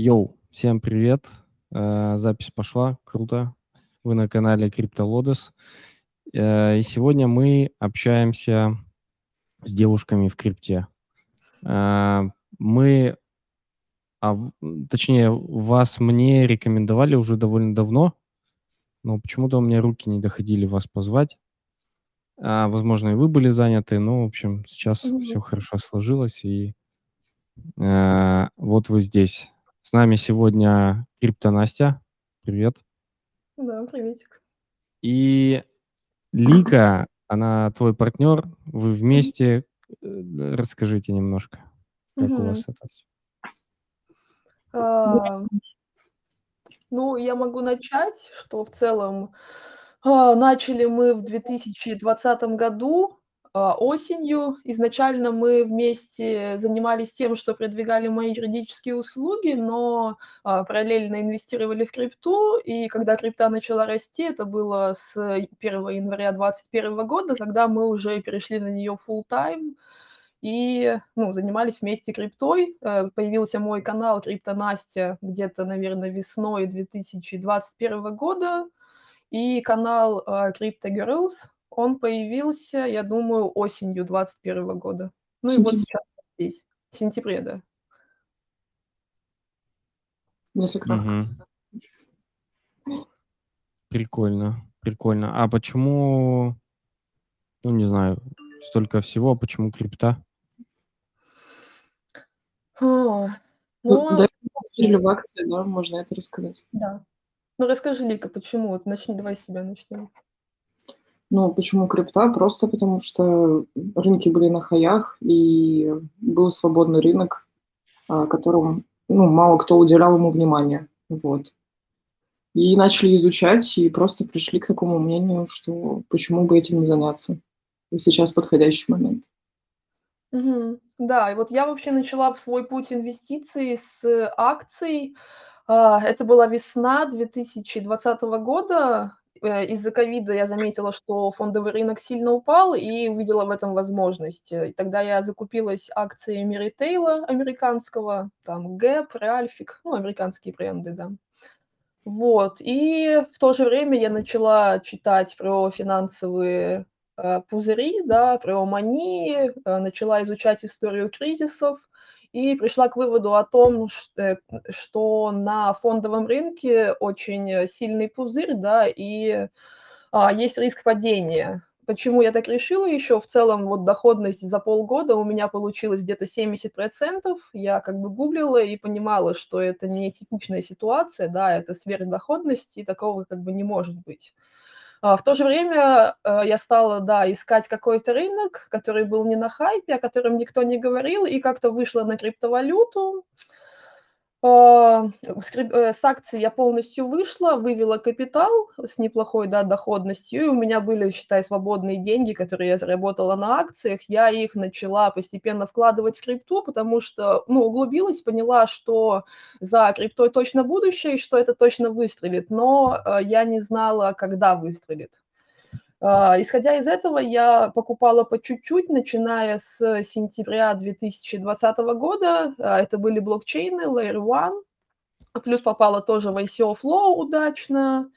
Йоу, всем привет. Э, запись пошла, круто. Вы на канале CryptoLotus. Э, и сегодня мы общаемся с девушками в крипте. Э, мы, а, точнее, вас мне рекомендовали уже довольно давно, но почему-то у меня руки не доходили вас позвать. А, возможно, и вы были заняты, но, в общем, сейчас Мгм. все хорошо сложилось, и э, вот вы здесь. С нами сегодня Крипто Настя. Привет. Да, приветик. И Лика, она твой партнер, вы вместе. Э, Расскажите немножко, как у вас это все. А, ну, я могу начать, что в целом, а, начали мы в 2020 году, осенью. Изначально мы вместе занимались тем, что продвигали мои юридические услуги, но, а, параллельно инвестировали в крипту. И когда крипта начала расти, это было с 1 января 2021 года, тогда мы уже перешли на нее full time и, ну, занимались вместе криптой. Э, появился мой канал "Крипто Настя" где-то, наверно, весной 2021 года, и канал, а, "Crypto Girls", он появился, я думаю, осенью 21 года. Ну и вот Сентябрь. сейчас здесь. В сентябре, да. Если кратко. Мгм. Прикольно, прикольно. А почему, ну, не знаю, столько всего, а почему крипта? А, Ну, ну этого инвестировали в акции, да, можно это рассказать. Да. Ну, расскажи, Лика, почему? Вот начни, давай с тебя начнем. Ну, почему крипта? Просто потому что рынки были на хаях, и был свободный рынок, а, которому, ну, мало кто уделял ему внимания. Вот. И начали изучать, и просто пришли к такому мнению, что почему бы этим не заняться. И сейчас подходящий момент. Мгм. Да, и вот я вообще начала свой путь инвестиций с акций. А, это была весна 2020 года. Э, из-за ковида я заметила, что фондовый рынок сильно упал, и увидела в этом возможность. Э, и тогда я закупилась акциями ритейла американского, там Gap, Ральфик, ну, американские бренды, да. Вот. И в то же время я начала читать про финансовые, э, пузыри, да, про мании, э, начала изучать историю кризисов и пришла к выводу о том, э, что на фондовом рынке очень сильный пузырь, да, и, а, есть риск падения. Почему я так решила еще? В целом, вот доходность за полгода у меня получилась где-то 70 Я как бы гуглила и понимала, что это не типичная ситуация, да, это сверхдоходность, и такого как бы не может быть. А, в то же время, э, я стала, да, искать какой-то рынок, который был не на хайпе, о котором никто не говорил, и как-то вышла на криптовалюту. А, э, с акций я полностью вышла, вывела капитал с неплохой, да, доходностью, и у меня были, считай, свободные деньги, которые я заработала на акциях. Я их начала постепенно вкладывать в крипту, потому что, ну, углубилась, поняла, что за криптой точно будущее и что это точно выстрелит, но, э, я не знала, когда выстрелит. А, исходя из этого, я покупала по чуть-чуть, начиная с сентября 2020 года. А, это были блокчейны Layer One, плюс попала тоже в ICO Flow удачно.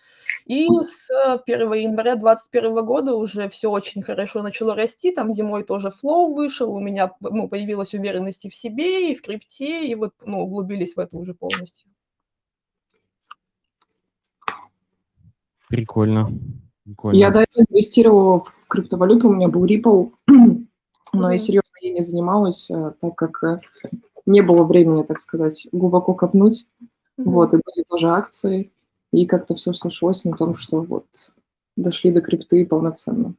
И с 1 января 2021 года уже всё очень хорошо начало расти. Там зимой тоже Flow вышел, у меня, ну, появилась уверенность и в себе, и в крипте, и вот, ну, углубились в это уже полностью. Прикольно, Я до этого инвестировала в криптовалюту, у меня был Ripple, но я серьезно ей не занималась, э, так как, э, не было времени, так сказать, глубоко копнуть. Вот, и были тоже акции, и как-то всё сошлось на том, что вот дошли до крипты полноценно.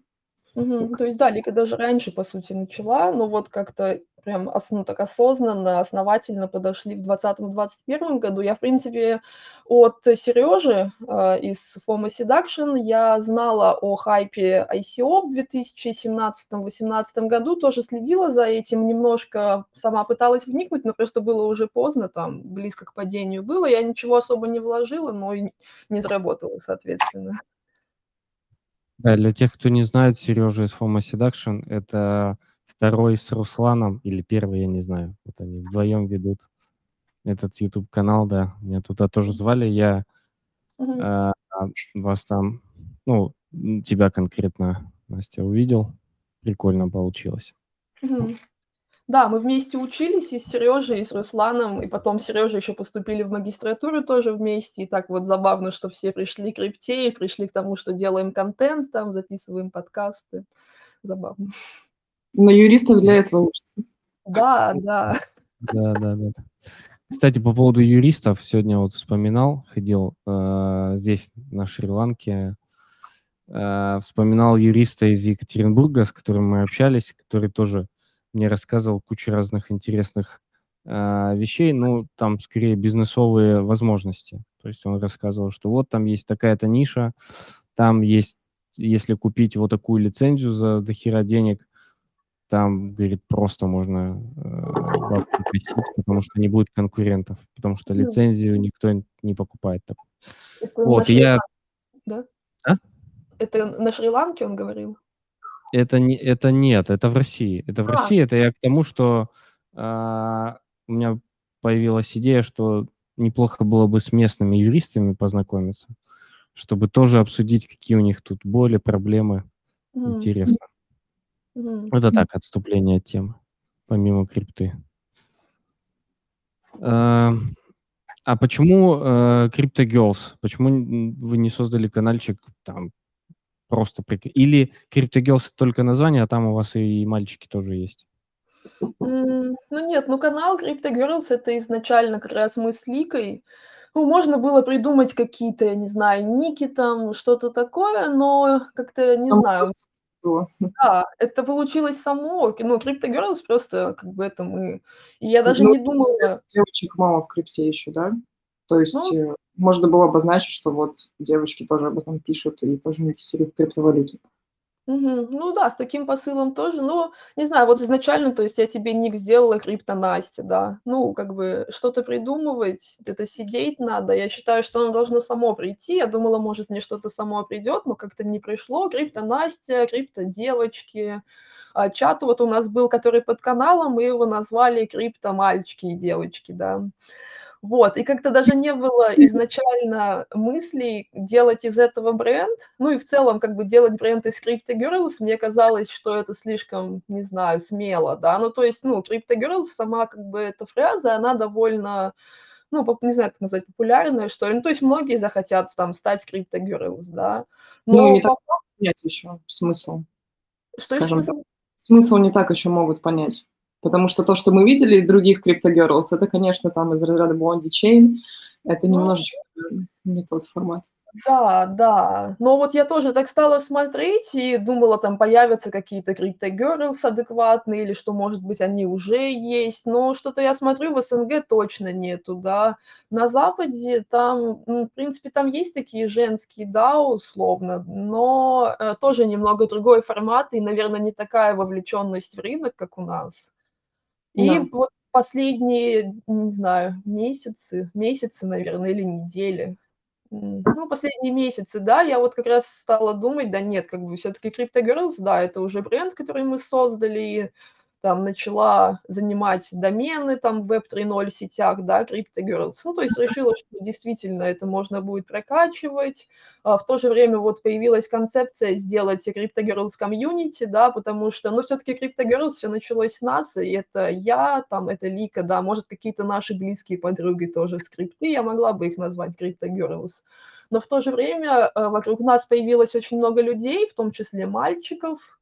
Так То есть, да, Лика даже раньше, по сути, начала, но вот как-то прям ос ну, так осознанно, основательно подошли в 2020-2021 году. Я, в принципе, от Серёжи, а, из FOMO Seduction я знала о хайпе ICO в 2017-2018 году, тоже следила за этим, немножко сама пыталась вникнуть, но просто было уже поздно, там близко к падению было. Я ничего особо не вложила, но и не заработала, соответственно. Да, для тех, кто не знает, Серёжа из FOMO Seduction- это второй с Русланом или первый, я не знаю. Вот они вдвоем ведут. этот YouTube-канал, да. Меня туда тоже звали. Я Мгм. э, вас там, ну, тебя конкретно, Настя, увидел. Прикольно получилось. Мгм. Да, мы вместе учились и с Сережей, и с Русланом, и потом Сережа еще поступили в магистратуру тоже вместе. И так вот забавно, что все пришли к крипте и пришли к тому, что делаем контент там, записываем подкасты. Забавно. Но юристов для этого учатся. Да, да. Да-да-да. Кстати, по поводу юристов, сегодня вот вспоминал, ходил э, здесь, на Шри-Ланке, э, вспоминал юриста из Екатеринбурга, с которым мы общались, который тоже мне рассказывал кучу разных интересных э, вещей, ну, там скорее бизнесовые возможности. То есть он рассказывал, что вот там есть такая-то ниша, там есть, если купить вот такую лицензию за дохера денег, там, говорит, просто можно э, бабки потому что не будет конкурентов, потому что лицензию никто не покупает. так. Это Вот, и я... Да? А? Это на Шри-Ланке он говорил? Это, не, это нет, это в России. Это в А. России, это я к тому, что а, у меня появилась идея, что неплохо было бы с местными юристами познакомиться, чтобы тоже обсудить, какие у них тут боли, проблемы. Мгм. Интересно. Мгм. Это так, отступление от темы, помимо крипты. А, а почему э, Crypto Girls? Почему вы не создали каналчик там просто прик... Или Crypto Girls только название, а там у вас и мальчики тоже есть? Ну нет, ну канал Crypto Girls- это изначально как раз мы с Ликой. Ну, можно было придумать какие-то, я не знаю, ники там, что-то такое, но как-то, не Само знаю, просто да, это получилось само. Ну, Crypto Girls просто как бы это мы. И я даже Ну, не думала Девочек мало в крипте еще, да? То есть Ну. э, можно было обозначить, что вот девочки тоже об этом пишут и тоже инвестируют в криптовалюту. Мгм. Ну да, с таким посылом тоже. Ну, не знаю, вот изначально, то есть я себе ник сделала крипто Настя, да. Ну, как бы что-то придумывать, это сидеть надо. Я считаю, что оно должно само прийти. Я думала, может, мне что-то само придет, но как-то не пришло. Крипто Настя, крипто девочки. А чат вот у нас был, который под каналом, мы его назвали крипто мальчики и девочки, да. Вот, и как-то даже не было изначально мыслей делать из этого бренд. Ну и в целом, как бы делать бренд из Crypto Girls, мне казалось, что это слишком, не знаю, смело, да. Ну, то есть, ну, Crypto Girls, сама как бы эта фраза, она довольно, ну, не знаю, как назвать, популярная, что ли. Ну, то есть многие захотят там стать Crypto Girls, да. Ну, Но не так по факту- понять еще смысл. что скажем еще так. Смысл не так еще могут понять. Потому что то, что мы видели других Girls, это, конечно, там из разряда Blondie Chain, это Ну, немножечко не тот формат. Да, да. Но вот я тоже так стала смотреть и думала, там появятся какие-то Girls адекватные, или что, может быть, они уже есть. Но что-то я смотрю, в СНГ точно нету, да. На Западе там, ну, в принципе, там есть такие женские, да, условно, но э, тоже немного другой формат и, наверное, не такая вовлеченность в рынок, как у нас. И Да. вот последние, не знаю, месяцы, месяцы, наверное, или недели, ну, последние месяцы, да, я вот как раз стала думать, да нет, как бы все-таки Crypto Girls, да, это уже бренд, который мы создали, там начала занимать домены там в Web 3.0 сетях, да, Crypto Girls. Ну, то есть решила, что действительно это можно будет прокачивать. А в то же время вот появилась концепция сделать Crypto Girls комьюнити, да, потому что, ну, все-таки Crypto Girls все началось с нас, и это я, там, это Лика, да, может, какие-то наши близкие подруги тоже скрипты, я могла бы их назвать Crypto Girls. Но в то же время э, вокруг нас появилось очень много людей, в том числе мальчиков,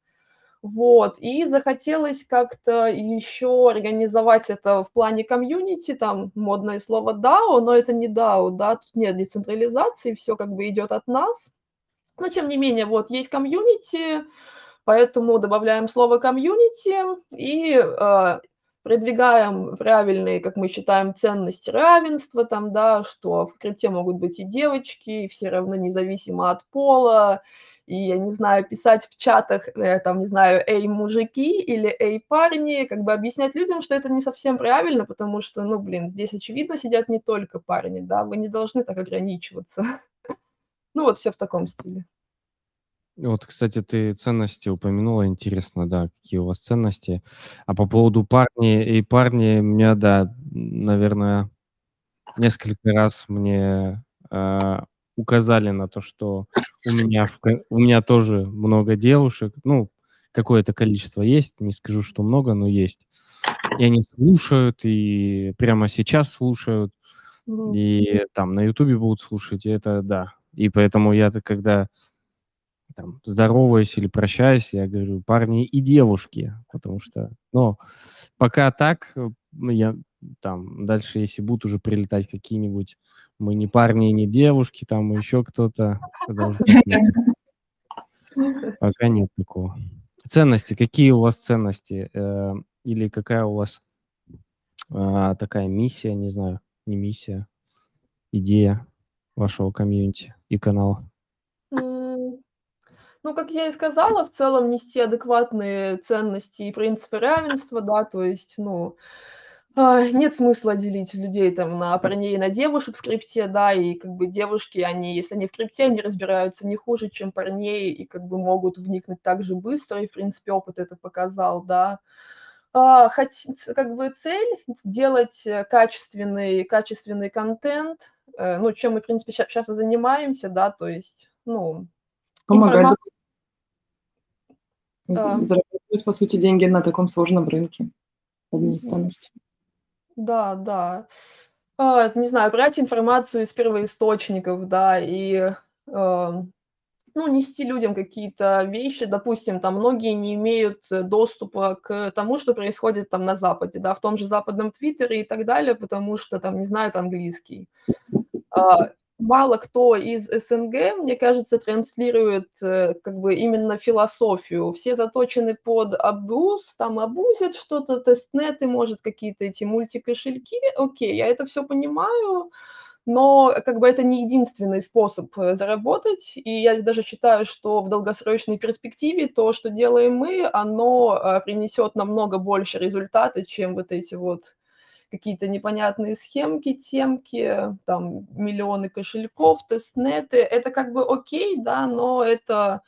вот, и захотелось как-то еще организовать это в плане комьюнити, там модное слово DAO, но это не DAO, да, тут нет децентрализации, все как бы идет от нас. Но тем не менее, вот есть комьюнити, поэтому добавляем слово комьюнити и э, продвигаем правильные, как мы считаем, ценности равенства, там, да, что в крипте могут быть и девочки, и все равны независимо от пола, и, я не знаю, писать в чатах, э, там, не знаю, «Эй, мужики» или «Эй, парни», как бы объяснять людям, что это не совсем правильно, потому что, ну, блин, здесь, очевидно, сидят не только парни, да, вы не должны так ограничиваться. Ну, вот все в таком стиле. Вот, кстати, ты ценности упомянула, интересно, да, какие у вас ценности. А по поводу парней и парни, у меня, да, наверное, несколько раз мне, а, указали на то, что у меня в у меня тоже много девушек. Ну, какое-то количество есть, не скажу, что много, но есть. И они слушают, и прямо сейчас слушают, и там на "Ютубе" будут слушать, и это да. И поэтому я-то, когда там здороваюсь или прощаюсь, я говорю: "Парни и девушки". Потому что, ну, пока так, э, я там дальше, если будут уже прилетать какие-нибудь "мы не парни и не девушки", там еще кто-то. Пока нет такого. Ценности. Какие у вас ценности? Э, или какая у вас, а, такая миссия, не знаю, не миссия, идея вашего комьюнити и канала? Ну, как я и сказала, в целом нести адекватные ценности и принципы равенства, да, то есть, ну, а, нет смысла делить людей там на парней и на девушек в крипте, да, и как бы девушки, они, если они в крипте, они разбираются не хуже, чем парней, и как бы могут вникнуть так же быстро, и, в принципе, опыт это показал, да. А, хоть как бы цель сделать, э, качественный качественный контент, э, ну, чем мы, в принципе, щас и занимаемся, да, то есть, ну, Помогать друг информация зарабатывать, по сути, деньги на таком сложном рынке. Одни из ценностей. Да, да. А, не знаю, брать информацию из первоисточников, да, и, ам, ну, нести людям какие-то вещи. Допустим, там многие не имеют, э, доступа к тому, что происходит там на Западе, да, в том же западном "Твиттере" и так далее, потому что там не знают английский. А, мало кто из СНГ, мне кажется, транслирует, э, как бы именно философию. Все заточены под абуз, там абузят что-то, тестнеты, может, какие-то эти мультикошельки. Окей, я это всё понимаю, но как бы это не единственный способ, э, заработать. И я даже считаю, что в долгосрочной перспективе то, что делаем мы, оно, а, принесет намного больше результата, чем вот эти вот какие-то непонятные схемки, темки, там миллионы кошельков, тестнеты. Это как бы окей, да, но это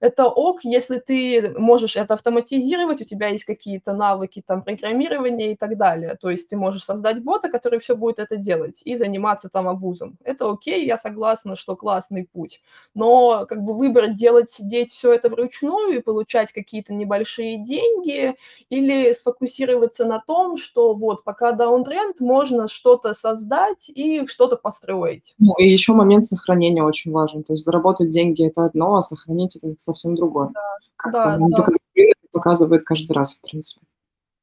это ок, если ты можешь это автоматизировать, у тебя есть какие-то навыки там программирования и так далее. То есть ты можешь создать бота, который всё будет это делать, и заниматься там абузом. Это окей, я согласна, что классный путь. Но как бы выбор делать, сидеть всё это вручную и получать какие-то небольшие деньги или сфокусироваться на том, что вот пока даунтренд, можно что-то создать и что-то построить. Ну, и еще момент сохранения очень важен. То есть заработать деньги- это одно, а сохранить- это совсем другое. Да, Как да, да. показывает каждый раз, в принципе.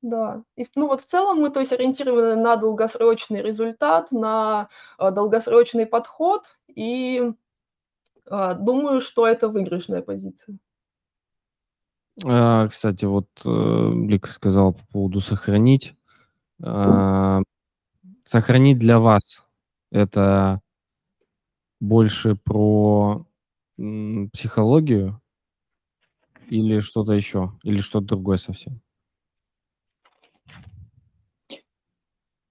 Да. И ну, вот в целом мы, то есть, ориентированы на долгосрочный результат, на, а, долгосрочный подход, и, а, думаю, что это выигрышная позиция. А, кстати, вот, э, Лика сказала по поводу сохранить. А, сохранить для вас- это больше про, м, психологию или что-то еще, или что-то другое совсем?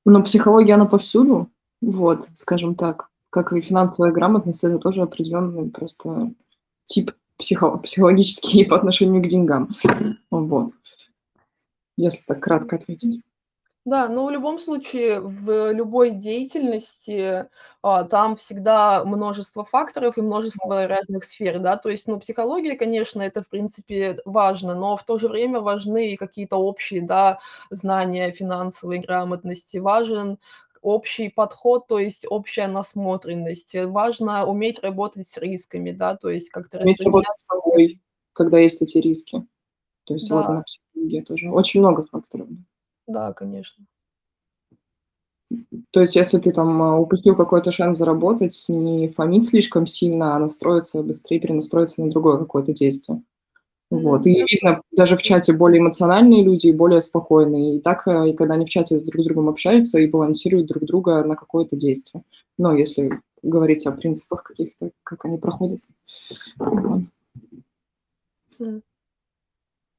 Ну, психология, она повсюду, вот, скажем так. Как и финансовая грамотность- это тоже определенный просто тип психо психологический по отношению к деньгам. Вот. Если так кратко ответить. Да, но в любом случае, в любой деятельности, а, там всегда множество факторов и множество разных сфер, да. То есть, ну, психология, конечно, это, в принципе, важно, но в то же время важны и какие-то общие, да, знания финансовой грамотности. Важен общий подход, то есть общая насмотренность. Важно уметь работать с рисками, да, то есть как-то Уметь работать с собой, когда есть эти риски. То есть вот Да. она, психология тоже. Очень много факторов. Да, конечно. То есть если ты там, а, упустил какой-то шанс заработать, не фамить слишком сильно, а настроиться быстрее, перенастроиться на другое какое-то действие. Вот. И видно, даже в чате более эмоциональные люди и более спокойные. И так, э, и когда они в чате друг с другом общаются и балансируют друг друга на какое-то действие. Ну, если говорить о принципах каких-то, как они проходят. Вот.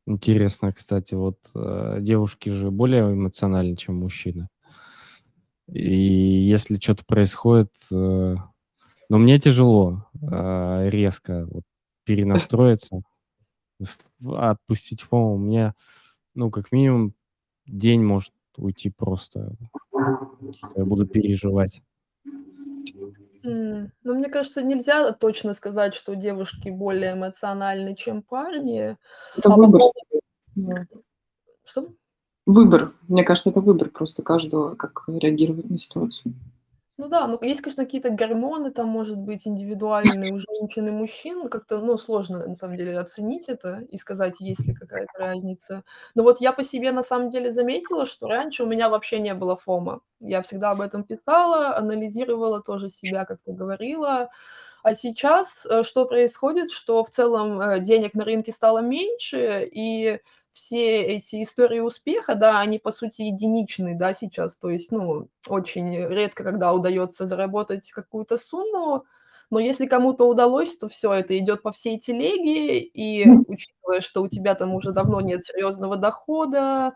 Интересно, кстати, вот, э, девушки же более эмоциональны, чем мужчины. И если чё-то происходит, э, ну, мне тяжело, а, резко вот перенастроиться, отпустить фома. У меня, ну, как минимум, день может уйти просто, я буду переживать. М, ну, мне кажется, нельзя точно сказать, что девушки более эмоциональны, чем парни. Это А по выбор поводу. Да. Что? Выбор. Мне кажется, это выбор просто каждого, как реагировать на ситуацию. Ну да, ну, есть, конечно, какие-то гормоны, там, может быть, индивидуальные у женщин и мужчин. Как-то, ну, сложно, на самом деле, оценить это и сказать, есть ли какая-то разница. Но вот я по себе, на самом деле, заметила, что раньше у меня вообще не было фома. Я всегда об этом писала, анализировала тоже себя, как-то говорила. А сейчас, э, что происходит, что в целом, э, денег на рынке стало меньше, и все эти истории успеха, да, они, по сути, единичны, да, сейчас. То есть, ну, очень редко, когда удается заработать какую-то сумму, но если кому-то удалось, то все это идет по всей телеге, и учитывая, что у тебя там уже давно нет серьезного дохода,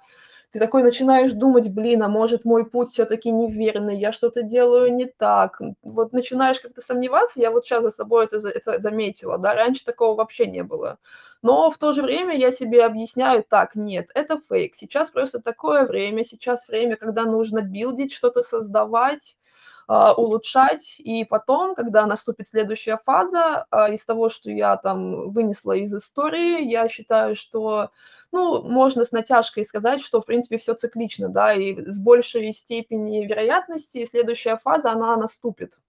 ты такой начинаешь думать: "Блин, а может, мой путь все таки неверный, я что-то делаю не так". Вот начинаешь как-то сомневаться. Я вот сейчас за собой это это заметила, да, раньше такого вообще не было. Но в то же время я себе объясняю: так, нет, это фейк. Сейчас просто такое время, сейчас время, когда нужно билдить, что-то создавать, а, улучшать. И потом, когда наступит следующая фаза, а, из того, что я там вынесла из истории, я считаю, что, ну, можно с натяжкой сказать, что, в принципе, все циклично, да, и с большей степени вероятности следующая фаза, она наступит.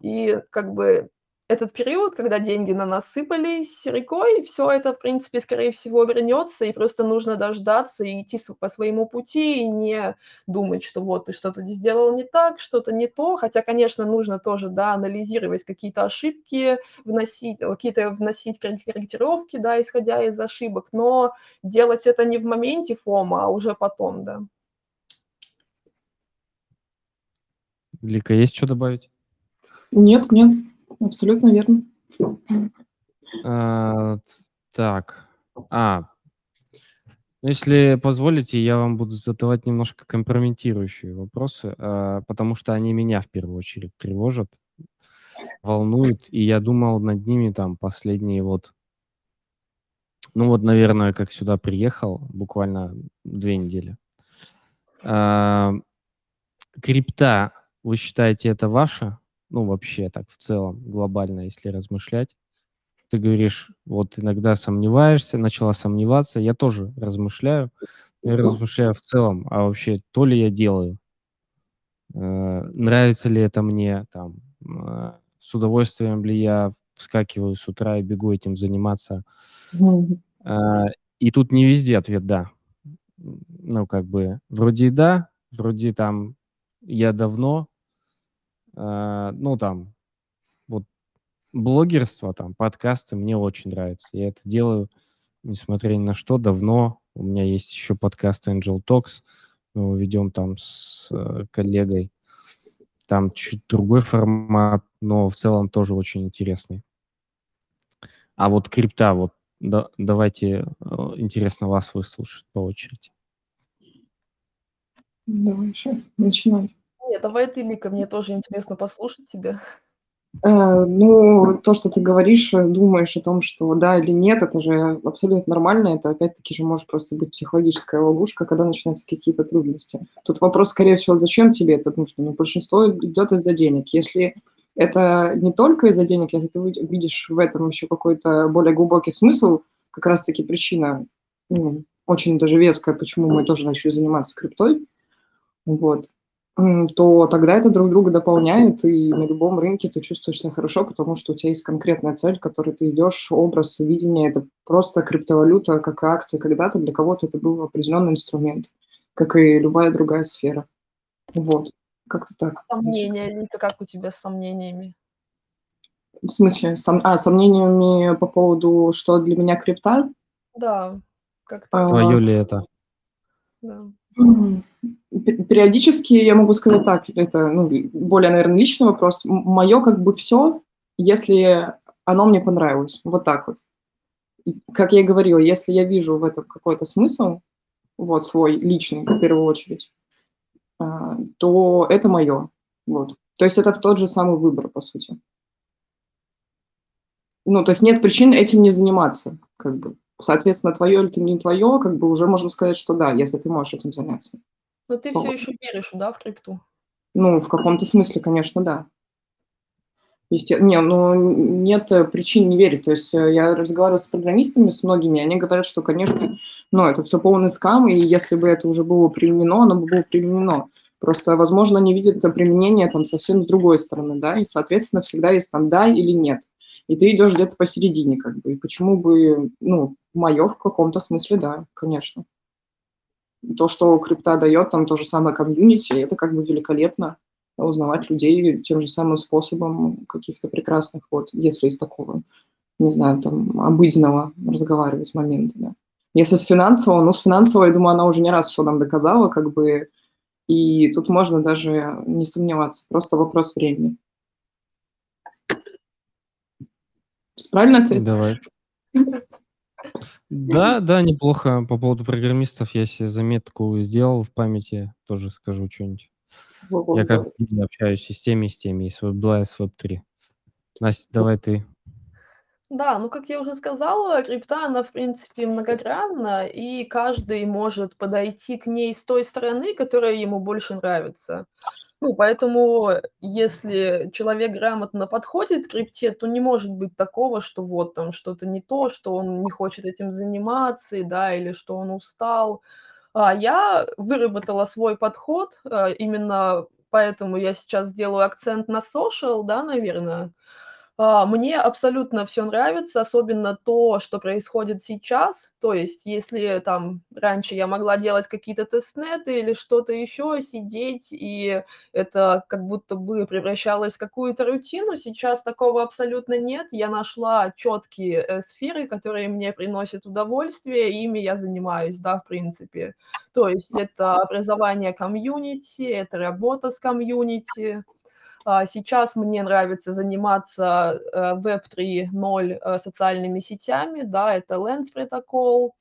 И как бы этот период, когда деньги на нас сыпались рекой, все это, в принципе, скорее всего, вернется, и просто нужно дождаться и идти по своему пути, и не думать, что вот ты что-то сделал не так, что-то не то. Хотя, конечно, нужно тоже, да, анализировать какие-то ошибки, вносить какие-то вносить корректировки, да, исходя из ошибок, но делать это не в моменте фома, а уже потом, да. Лика, есть что добавить? Нет, нет. Абсолютно верно. А, так. А, ну, если позволите, я вам буду задавать немножко компрометирующие вопросы, а, потому что они меня в первую очередь тревожат, волнуют, и я думал над ними там последние вот, ну вот, наверное, как сюда приехал, буквально две недели. А, крипта, вы считаете, это ваша? Ну, вообще так в целом, глобально, если размышлять, ты говоришь, вот иногда сомневаешься, начала сомневаться, я тоже размышляю, я размышляю в целом, а вообще то ли я делаю, э, нравится ли это мне, там, э, с удовольствием ли я вскакиваю с утра и бегу этим заниматься. Э, и тут не везде ответ «да». Ну, как бы, вроде и да, вроде там я давно, а, ну, там, вот блогерство, там, подкасты мне очень нравится. Я это делаю, несмотря ни на что, давно. У меня есть еще подкаст Angel Talks. Мы его ведем там с э, коллегой. Там чуть другой формат, но в целом тоже очень интересный. А вот крипта, вот да, давайте, э, интересно вас выслушать по очереди. Давай, шеф, начинай. Нет, давай ты, Лика, мне тоже интересно послушать тебя. Э, ну, то, что ты говоришь, э, думаешь о том, что да или нет, это же абсолютно нормально. Это опять-таки же может просто быть психологическая ловушка, когда начинаются какие-то трудности. Тут вопрос, скорее всего, зачем тебе это нужно? Ну, большинство идет из-за денег. Если это не только из-за денег, если ты видишь в этом еще какой-то более глубокий смысл, как раз-таки причина ну, очень даже веская, почему мы тоже начали заниматься криптой, вот, то тогда это друг друга дополняет, и на любом рынке ты чувствуешь себя хорошо, потому что у тебя есть конкретная цель, к которой ты идешь, образ, видение. Это просто криптовалюта, как акция когда-то. Для кого-то это был определенный инструмент, как и любая другая сфера. Вот, как-то так. Сомнения, Лика, как у тебя с сомнениями? В смысле? Сом... А, сомнениями по поводу, что для меня крипта? Да, как-то. Твое ли это? Да. Периодически я могу сказать так, это ну, более, наверное, личный вопрос. Мое как бы все, если оно мне понравилось. Вот так вот. Как я и говорила, если я вижу в этом какой-то смысл, вот свой личный, в первую очередь, а, то это мое. Вот. То есть это в тот же самый выбор, по сути. Ну, то есть нет причин этим не заниматься, как бы. Соответственно, твое или не твое, как бы уже можно сказать, что да, если ты можешь этим заняться. Но ты Вот. все еще веришь, да, в крипту? Ну, в каком-то смысле, конечно, да. Есте не, ну, нет причин не верить. То есть, э, я разговаривала с программистами, с многими, они говорят, что, конечно, ну, это все полный скам, и если бы это уже было применено, оно бы было применено. Просто, возможно, они видят применение там совсем с другой стороны, да, и, соответственно, всегда есть там да или нет. И ты идешь где-то посередине, как бы. И почему бы, ну, мое в каком-то смысле, да, конечно. То, что крипта дает, там то же самое комьюнити, это как бы великолепно узнавать людей тем же самым способом каких-то прекрасных, вот, если из такого, не знаю, там, обыденного разговаривать момента, да. Если с финансового, ну, с финансового, я думаю, она уже не раз все нам доказала, как бы, и тут можно даже не сомневаться, просто вопрос времени. Правильно ответил? Давай. Да, да, неплохо. По поводу программистов я себе заметку сделал в памяти, тоже скажу что-нибудь. Я каждый день общаюсь и с теми, и с теми, и с Web2, и с Web3. Настя, давай ты. Да, ну, как я уже сказала, крипта, она, в принципе, многогранна, и каждый может подойти к ней с той стороны, которая ему больше нравится. Ну, поэтому, если человек грамотно подходит к крипте, то не может быть такого, что вот там что-то не то, что он не хочет этим заниматься, да, или что он устал. А, я выработала свой подход, а, именно поэтому я сейчас делаю акцент на social, да, наверное. А, мне абсолютно все нравится, особенно то, что происходит сейчас. То есть, если там раньше я могла делать какие-то тестнеты или что-то еще, сидеть, и это как будто бы превращалось в какую-то рутину, сейчас такого абсолютно нет. Я нашла четкие э, сферы, которые мне приносят удовольствие, и ими я занимаюсь, да, в принципе. То есть это образование комьюнити, это работа с комьюнити, сейчас мне нравится заниматься э, Web 3.0 э, социальными сетями, да, это Lens протокол.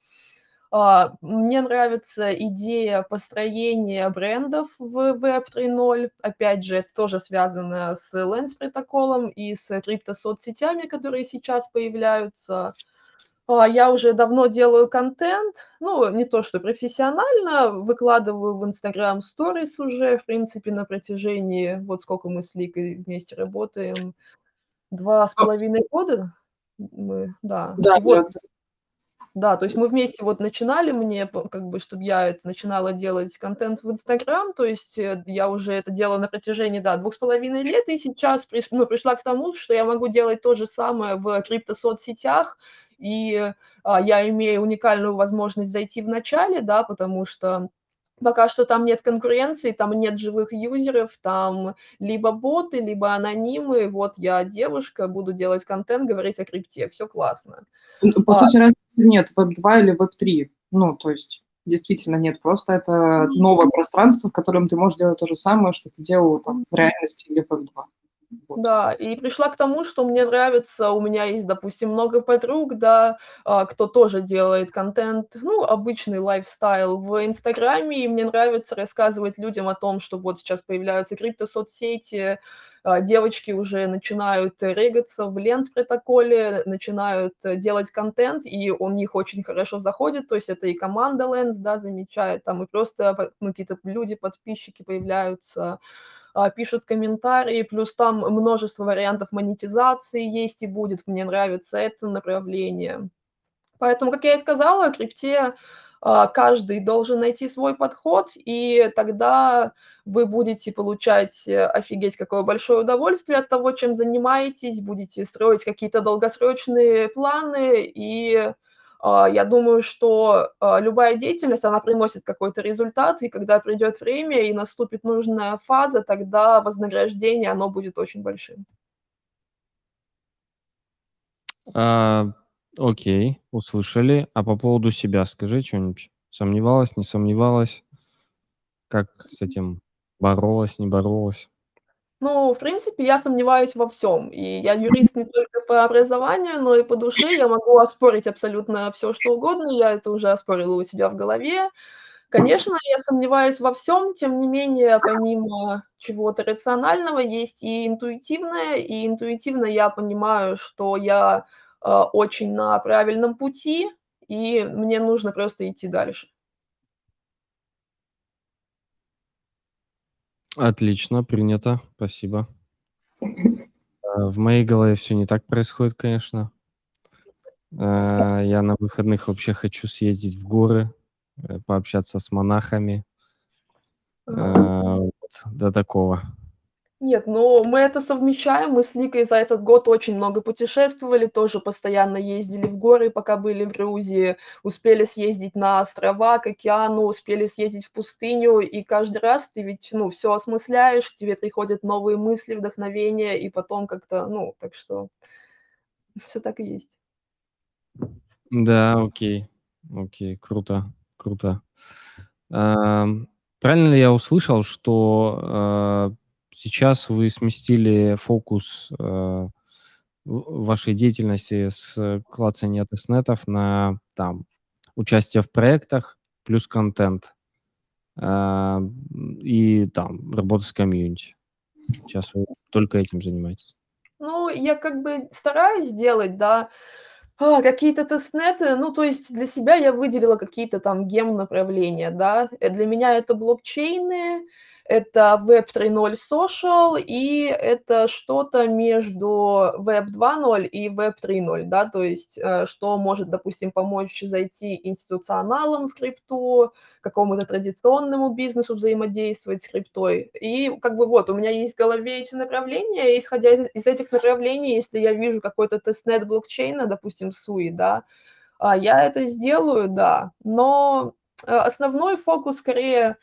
А, мне нравится идея построения брендов в Web 3.0. Опять же, это тоже связано с Lens протоколом и с криптосоцсетями, которые сейчас появляются. А, я уже давно делаю контент, ну, не то что профессионально, выкладываю в Instagram Stories уже, в принципе, на протяжении, вот сколько мы с Ликой вместе работаем, два с половиной года мы, да. Да, вот, да, то есть мы вместе вот начинали, мне как бы, чтобы я это начинала делать контент в Инстаграм, то есть э, я уже это делала на протяжении, да, двух с половиной лет, и сейчас приш, ну, пришла к тому, что я могу делать то же самое в криптосоцсетях, и а, я имею уникальную возможность зайти в начале, да, потому что пока что там нет конкуренции, там нет живых юзеров, там либо боты, либо анонимы. Вот я девушка, буду делать контент, говорить о крипте, все классно. Ну, по а, сути, разницы нет, веб-2 или веб-3. Ну, то есть действительно нет, просто это новое пространство, в котором ты можешь делать то же самое, что ты делал там в реальности или веб-2. Да, и пришла к тому, что мне нравится, у меня есть, допустим, много подруг, да, а, кто тоже делает контент, ну, обычный лайфстайл в Инстаграме, и мне нравится рассказывать людям о том, что вот сейчас появляются криптосоцсети, а, девочки уже начинают регаться в Lens протоколе, начинают делать контент, и у них очень хорошо заходит, то есть это и команда Lens, да, замечает, там и просто ну, какие-то люди, подписчики появляются, пишут комментарии, плюс там множество вариантов монетизации есть и будет. Мне нравится это направление. Поэтому, как я и сказала, крипте а, каждый должен найти свой подход, и тогда вы будете получать э, офигеть какое большое удовольствие от того, чем занимаетесь, будете строить какие-то долгосрочные планы, и а, я думаю, что а, любая деятельность, она приносит какой-то результат, и когда придет время и наступит нужная фаза, тогда вознаграждение, оно будет очень большим. А, окей, услышали. А по поводу себя скажи что-нибудь. Сомневалась, не сомневалась? Как с этим боролась, не боролась? Ну, в принципе, я сомневаюсь во всем. И я юрист не только по образованию, но и по душе. Я могу оспорить абсолютно все, что угодно. Я это уже оспорила у себя в голове. Конечно, я сомневаюсь во всем, тем не менее, помимо чего-то рационального, есть и интуитивное. И интуитивно я понимаю, что я э, очень на правильном пути, и мне нужно просто идти дальше. Отлично, принято. Спасибо. в моей голове все не так происходит, конечно. Э, я на выходных вообще хочу съездить в горы, э, пообщаться с монахами. Э, вот до такого. Нет, ну мы это совмещаем. Мы с Ликой за этот год очень много путешествовали, тоже постоянно ездили в горы, пока были в Грузии, успели съездить на острова, к океану, успели съездить в пустыню, и каждый раз ты ведь, ну, все осмысляешь, тебе приходят новые мысли, вдохновения, и потом как-то, ну, так что все так и есть. Да, окей. Окей, круто, круто. Ам, правильно ли я услышал, что, э, сейчас вы сместили фокус, э, вашей деятельности с клацания тестнетов на, там, участие в проектах плюс контент, а, и там работа с комьюнити? Сейчас вы только этим занимаетесь? Ну, я как бы стараюсь делать, да, а, какие-то тестнеты. Ну, то есть для себя я выделила какие-то там гем-направления, да. Э, для меня это блокчейны, это Web 3.0 Social, и это что-то между Web 2.0 и Web 3.0, да, то есть э, что может, допустим, помочь зайти институционалам в крипту, какому-то традиционному бизнесу взаимодействовать с криптой. И как бы вот, у меня есть в голове эти направления, и исходя из, из этих направлений, если я вижу какой-то тестнет блокчейна, допустим, SUI, да, а, я это сделаю, да, но э, основной фокус скорее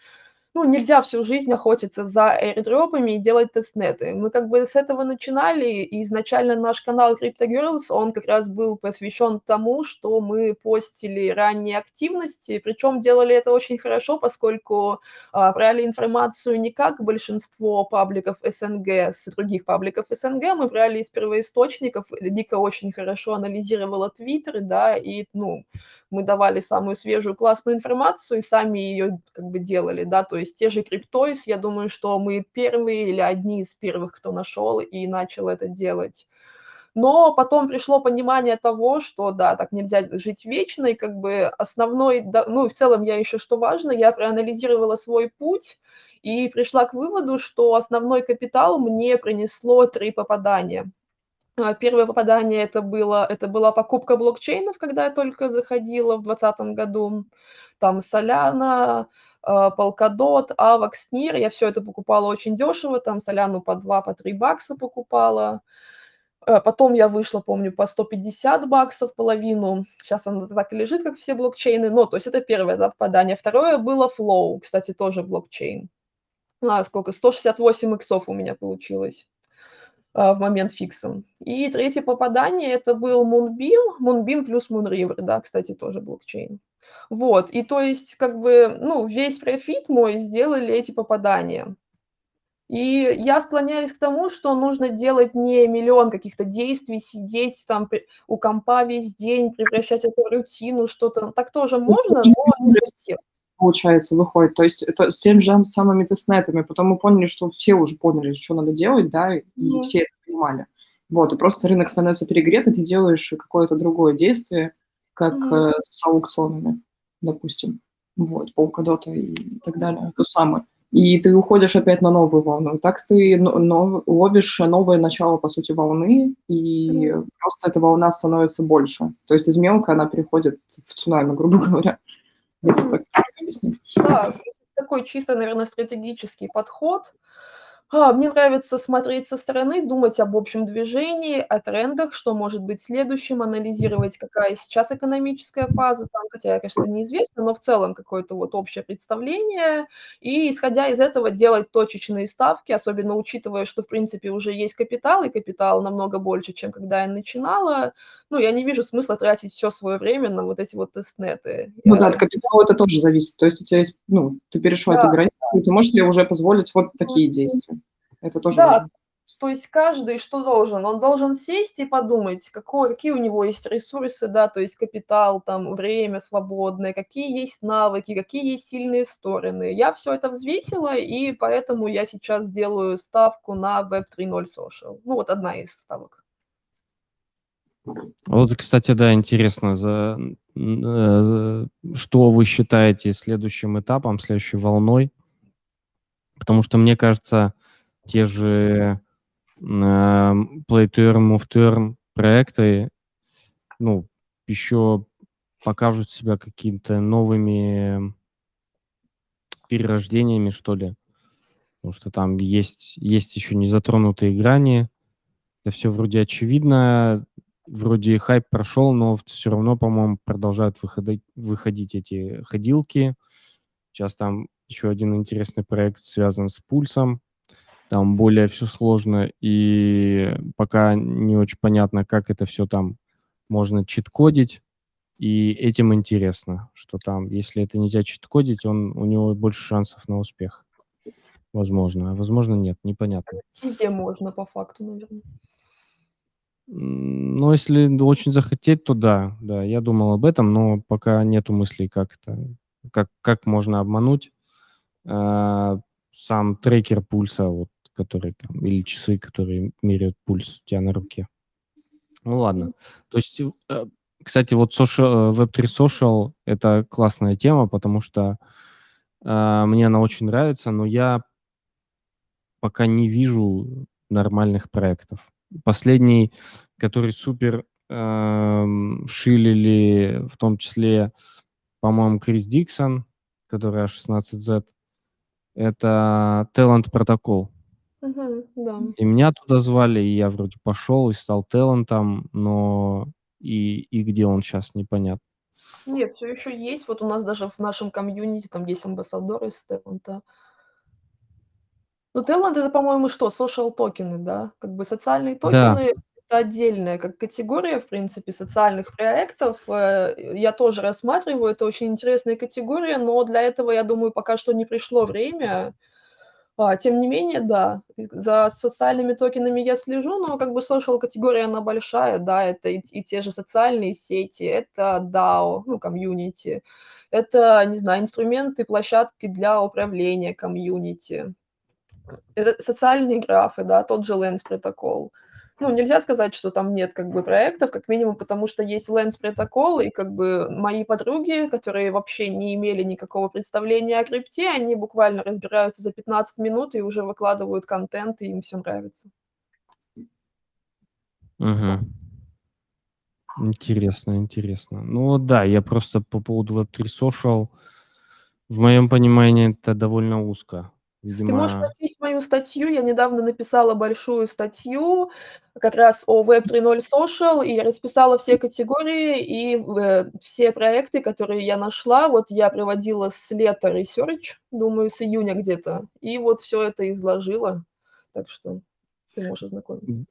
ну, нельзя всю жизнь охотиться за airdropами и делать тестнеты. Мы как бы с этого начинали, и изначально наш канал Crypto Girls, он как раз был посвящен тому, что мы постили ранние активности, причем делали это очень хорошо, поскольку а, брали информацию не как большинство пабликов СНГ с других пабликов СНГ, мы брали из первоисточников, Дика очень хорошо анализировала Твиттер, да, и, ну, мы давали самую свежую классную информацию и сами ее как бы делали, да, то есть те же криптойс, я думаю, что мы первые или одни из первых, кто нашел и начал это делать. Но потом пришло понимание того, что да, так нельзя жить вечно, и как бы основной, да, ну и в целом я еще что важно, я проанализировала свой путь и пришла к выводу, что основной капитал мне принесло три попадания. А, первое попадание это было это была покупка блокчейнов, когда я только заходила в 2020 году. Там Solana, а, Polkadot, Avax, NIR. Я все это покупала очень дешево, там Соляну по 2, по 3 бакса покупала. А, потом я вышла, помню, по 150 баксов половину. Сейчас она так и лежит, как все блокчейны. Но, то есть это первое да, попадание. Второе было Flow, кстати, тоже блокчейн. А, сколько? 168 иксов у меня получилось. А, в момент фикса. И третье попадание это был Moonbeam, Moonbeam плюс Moonriver, да, кстати, тоже блокчейн. Вот, и то есть как бы, ну, весь профит мой сделали эти попадания. И я склоняюсь к тому, что нужно делать не миллион каких-то действий, сидеть там у компа весь день, превращать это в рутину, что-то. Так тоже можно, но не всех получается, выходит. То есть это с теми же самыми тестнетами. Потом мы поняли, что все уже поняли, что надо делать, да, и mm-hmm. все это понимали. Вот, и просто рынок становится перегрет, и ты делаешь какое-то другое действие, как mm-hmm. э, с аукционами, допустим. Вот, Polkadot и так далее, то самое. И ты уходишь опять на новую волну. И так ты но, ловишь новое начало, по сути, волны, и mm-hmm. просто эта волна становится больше. То есть из мелкой она переходит в цунами, грубо говоря если так объяснить. Да, такой чисто, наверное, стратегический подход – а, мне нравится смотреть со стороны, думать об общем движении, о трендах, что может быть следующим, анализировать, какая сейчас экономическая фаза, там, хотя, конечно, неизвестно, но в целом какое-то вот общее представление, и, исходя из этого, делать точечные ставки, особенно учитывая, что, в принципе, уже есть капитал, и капитал намного больше, чем когда я начинала. Ну, я не вижу смысла тратить все свое время на вот эти вот тестнеты. Ну я... да, от капитала это тоже зависит. То есть у тебя есть, ну, ты перешел да. эту границу, и ты можешь себе уже позволить вот такие действия. Это тоже да, важно. То есть каждый что должен? Он должен сесть и подумать, какой, какие у него есть ресурсы, да, то есть капитал, там, время свободное, какие есть навыки, какие есть сильные стороны. Я все это взвесила, и поэтому я сейчас делаю ставку на Web 3.0 Social. Ну, вот одна из ставок. Вот, кстати, да, интересно, за, за что вы считаете следующим этапом, следующей волной? Потому что, мне кажется, те же эм, Play to Earn, Move to Earn проекты, ну, еще покажут себя какими-то новыми перерождениями, что ли. Потому что там есть, есть еще не затронутые грани. Это все вроде очевидно, вроде хайп прошел, но все равно, по-моему, продолжают выходить, выходить эти ходилки. Сейчас там еще один интересный проект связан с пульсом. Там более все сложно, и пока не очень понятно, как это все там можно чит-кодить. И этим интересно, что там, если это нельзя чит-кодить, он, у него больше шансов на успех. Возможно. А возможно, нет, непонятно. Везде можно, по факту, наверное. Ну, если очень захотеть, то да, да, я думал об этом, но пока нету мыслей, как это, как, как можно обмануть. А, сам трекер пульса, вот, который там, или часы, которые меряют пульс у тебя на руке. Ну ладно. То есть, э, кстати, вот social, э, Web3 Social — это классная тема, потому что э, мне она очень нравится, но я пока не вижу нормальных проектов. Последний, который супер э, шилили, в том числе, по-моему, Крис Диксон, который A16Z, это Talent Protocol. Мгм, да. И меня туда звали, и я вроде пошел и стал талантом, но и, и где он сейчас, непонятно. Нет, все еще есть. Вот у нас даже в нашем комьюнити там есть амбассадор из Таланта. Ну, Talent- это, по-моему, что, social токены, да? Как бы социальные Да. Это отдельная как категория, в принципе, социальных проектов. Э, я тоже рассматриваю, это очень интересная категория, но для этого, я думаю, пока что не пришло время. А, тем не менее, да, за социальными токенами я слежу, но как бы social категория, она большая, да, это и и те же социальные сети, это DAO, ну, комьюнити, это, не знаю, инструменты, площадки для управления комьюнити. Это социальные графы, да, тот же Lens протокол. Ну, нельзя сказать, что там нет как бы проектов, как минимум, потому что есть Lens протокол, и как бы мои подруги, которые вообще не имели никакого представления о крипте, они буквально разбираются за 15 минут и уже выкладывают контент, и им все нравится. Угу. Интересно, интересно. Ну да, я просто по поводу Web3 Social, в моем понимании это довольно узко. Ты можешь Видимо, прочесть мою статью. Я недавно написала большую статью как раз о Web 3.0 Social, и я расписала все категории и э, все проекты, которые я нашла. Вот я проводила с лета research, думаю, с июня где-то, и вот все это изложила. Так что ты можешь ознакомиться.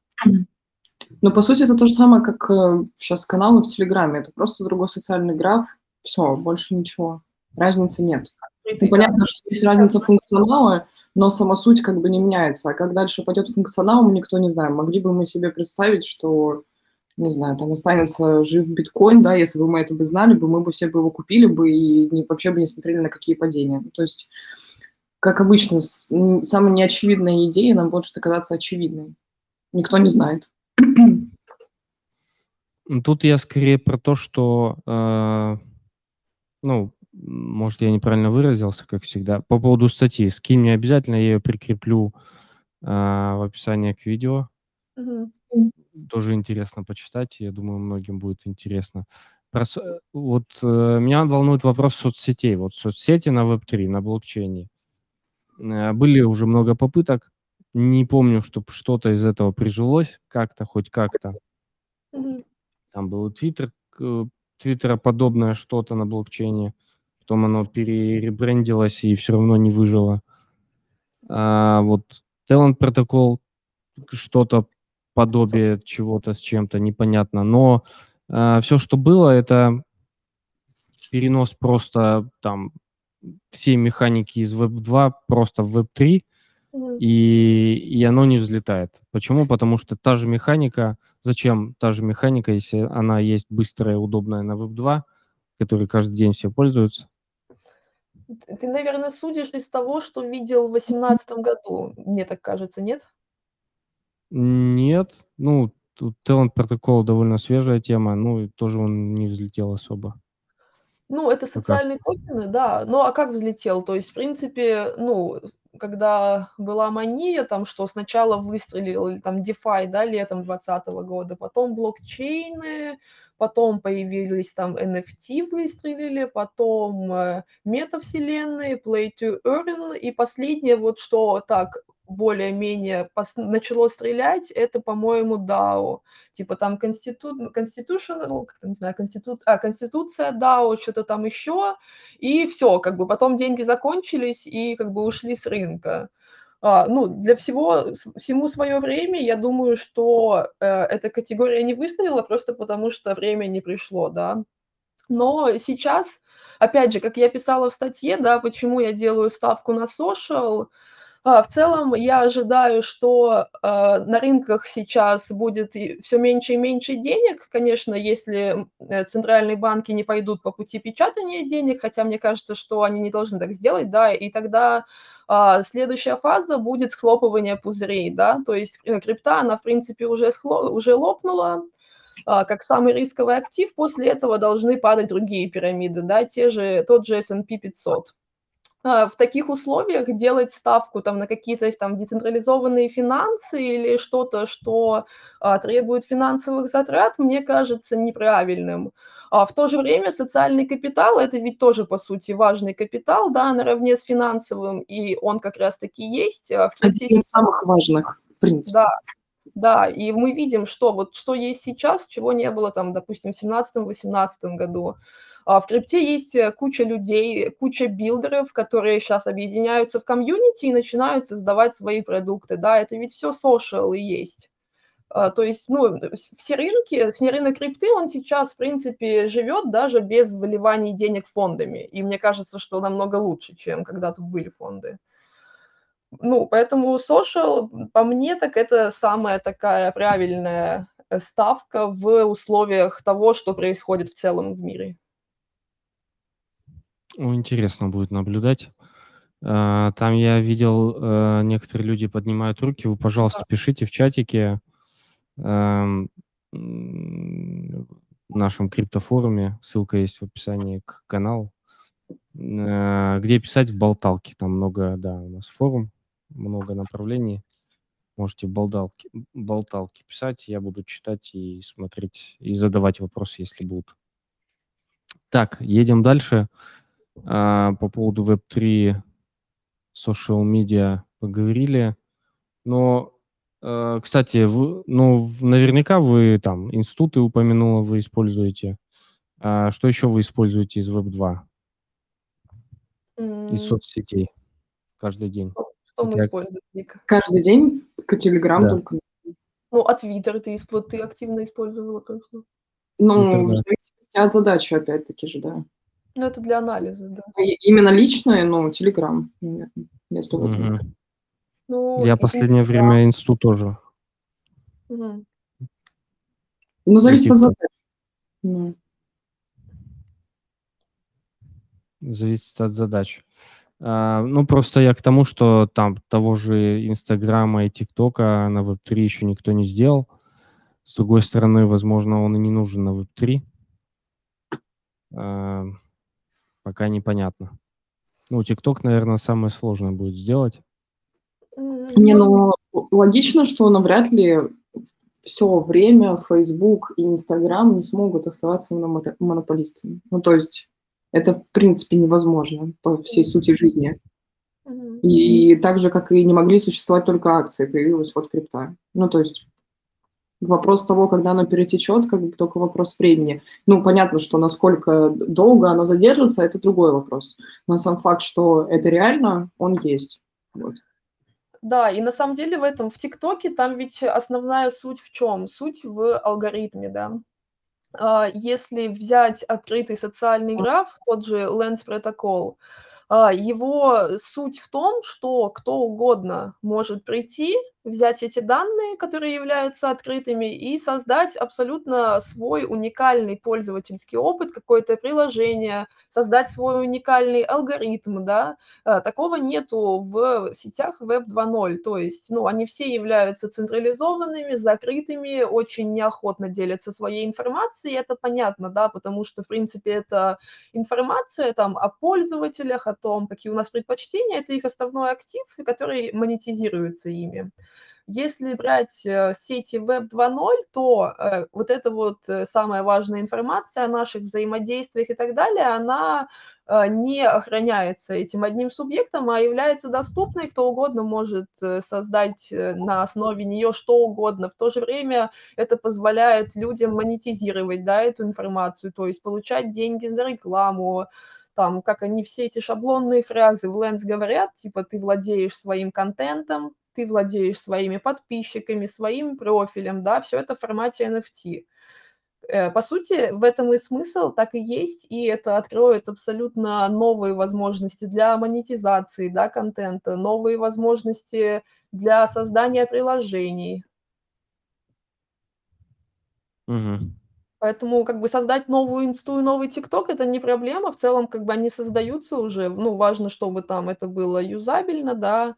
Ну, по сути, это то же самое, как э, сейчас каналы в Телеграме. Это просто другой социальный граф. Все, больше ничего. Разницы нет. Ну, понятно, что есть разница функционала, но сама суть как бы не меняется. А как дальше пойдет функционал, мы никто не знаем. Могли бы мы себе представить, что, не знаю, там останется жив биткоин, да, если бы мы это бы знали, бы мы бы все бы его купили бы и не, вообще бы не смотрели на какие падения. То есть, как обычно, с, самая неочевидная идея нам может оказаться очевидной. Никто не знает. Ну, тут я скорее про то, что, э, ну, может, я неправильно выразился, как всегда. По поводу статьи. Скинь мне обязательно, я ее прикреплю э, в описании к видео. Мгм. Тоже интересно почитать. Я думаю, многим будет интересно. Про, вот э, меня волнует вопрос соцсетей. Вот соцсети на Web3, на блокчейне. Э, были уже много попыток. Не помню, чтобы что-то из этого прижилось как-то, хоть как-то. Мгм. Там был Твиттер, твиттероподобное что-то на блокчейне. Потом оно переребрендилось и все равно не выжило. А вот Talent протокол, что-то подобие чего-то с чем-то, непонятно. Но а, все, что было, это перенос просто там всей механики из Web 2 просто в Web 3, Мгм. и, и оно не взлетает. Почему? Потому что та же механика, зачем та же механика, если она есть быстрая, удобная на Web 2, которой каждый день все пользуются? Ты, наверное, судишь из того, что видел в 2018 году, мне так кажется, нет? Нет, ну, тут Talent протокол довольно свежая тема, ну, и тоже он не взлетел особо. Ну, это социальные токены, да. Ну, а как взлетел? То есть, в принципе, ну, когда была мания, там, что сначала выстрелил там DeFi, да, летом 2020 года, потом блокчейны, потом появились там NFT выстрелили, потом э, метавселенные, Play to Earn, и последнее вот что так более-менее начало стрелять, это, по-моему, DAO. Типа там конститу... Constitutional, как не знаю, конститу... а, Конституция DAO, что-то там еще, и все, как бы потом деньги закончились и как бы ушли с рынка. А, ну, для всего, всему свое время, я думаю, что э, эта категория не выстрелила просто потому, что время не пришло, да. Но сейчас, опять же, как я писала в статье, да, почему я делаю ставку на social, в целом я ожидаю, что э, на рынках сейчас будет все меньше и меньше денег. Конечно, если э, центральные банки не пойдут по пути печатания денег, хотя мне кажется, что они не должны так сделать, да, и тогда а, следующая фаза будет схлопывание пузырей, да, то есть э, крипта, она, в принципе, уже, схло, уже лопнула, а, как самый рисковый актив, после этого должны падать другие пирамиды, да, те же, тот же S&P 500. А, в таких условиях делать ставку там на какие-то там децентрализованные финансы или что-то, что а, требует финансовых затрат, мне кажется неправильным. А в то же время социальный капитал – это ведь тоже, по сути, важный капитал, да, наравне с финансовым, и он как раз-таки есть. А в Один из самых важных, в принципе. Да, да, и мы видим, что вот что есть сейчас, чего не было там, допустим, в 17-18 году. А в крипте есть э, куча людей, куча билдеров, которые сейчас объединяются в комьюнити и начинают создавать свои продукты, да, это ведь все social и есть. А, то есть, ну, все рынки, рынок крипты, он сейчас, в принципе, живет даже без выливания денег фондами. И мне кажется, что намного лучше, чем когда тут были фонды. Ну, поэтому social, по мне, так это самая такая правильная э, ставка в условиях того, что происходит в целом в мире. О, интересно будет наблюдать. А, там я видел, э, некоторые люди поднимают руки. Вы, пожалуйста, пишите в чатике, эм, в нашем криптофоруме, ссылка есть в описании к каналу, э, где писать в болталке. Там много, да, у нас форум, много направлений. Можете в болталке, болталке писать, я буду читать и смотреть, и задавать вопросы, если будут. Так, едем дальше. А, по поводу Web3, social media поговорили. Но Э, кстати, вы, ну, наверняка вы там институты упомянула, вы используете. А что еще вы используете из Web2? Из соцсетей каждый день? Что мы используем? Каждый день Телеграм да. только. Ну, а Твиттер ты, вот, ты активно использовала точно? Ну, Twitter, в зависимости от задачи, опять-таки же, да. Ну, это для анализа, да. И, именно личное, ну, Телеграм, если вот угу. Ну, Я последнее институт, время институт тоже. Угу. Ну, зависит от задач. Ну. Зависит от задач. А, ну, просто я к тому, что там того же Инстаграма и ТикТока на Web3 еще никто не сделал. С другой стороны, возможно, он и не нужен на Web3. Пока непонятно. Ну, ТикТок, наверное, самое сложное будет сделать. Не, ну, логично, что навряд ли все время Facebook и Instagram не смогут оставаться монополистами. Ну, то есть это, в принципе, невозможно по всей сути жизни. И так же, как и не могли существовать только акции, появилась вот крипта. Ну, то есть вопрос того, когда она перетечет, как бы только вопрос времени. Ну, понятно, что насколько долго она задержится, это другой вопрос. Но сам факт, что это реально, он есть. Вот. Да, и на самом деле в этом, в ТикТоке, там ведь основная суть в чем? Суть в алгоритме, да. А, если взять открытый социальный граф, тот же Lens Protocol, а, его суть в том, что кто угодно может прийти, взять эти данные, которые являются открытыми, и создать абсолютно свой уникальный пользовательский опыт, какое-то приложение, создать свой уникальный алгоритм, да. Э, такого нету в сетях Web 2.0, то есть, ну, они все являются централизованными, закрытыми, очень неохотно делятся своей информацией, это понятно, да, потому что, в принципе, это информация там о пользователях, о том, какие у нас предпочтения, это их основной актив, который монетизируется ими. Если брать э, сети Web 2.0, то э, вот эта вот э, самая важная информация о наших взаимодействиях и так далее, она не охраняется этим одним субъектом, а является доступной, кто угодно может создать на основе нее что угодно. В то же время это позволяет людям монетизировать да, эту информацию, то есть получать деньги за рекламу, там, как они все эти шаблонные фразы в Lens говорят, типа ты владеешь своим контентом, ты владеешь своими подписчиками, своим профилем, да, все это в формате NFT. Э, по сути, в этом и смысл так и есть, и это откроет абсолютно новые возможности для монетизации, да, контента, новые возможности для создания приложений. Угу. Поэтому как бы создать новую инсту и новый тикток- это не проблема. В целом, как бы они создаются уже. Ну, важно, чтобы там это было юзабельно, да.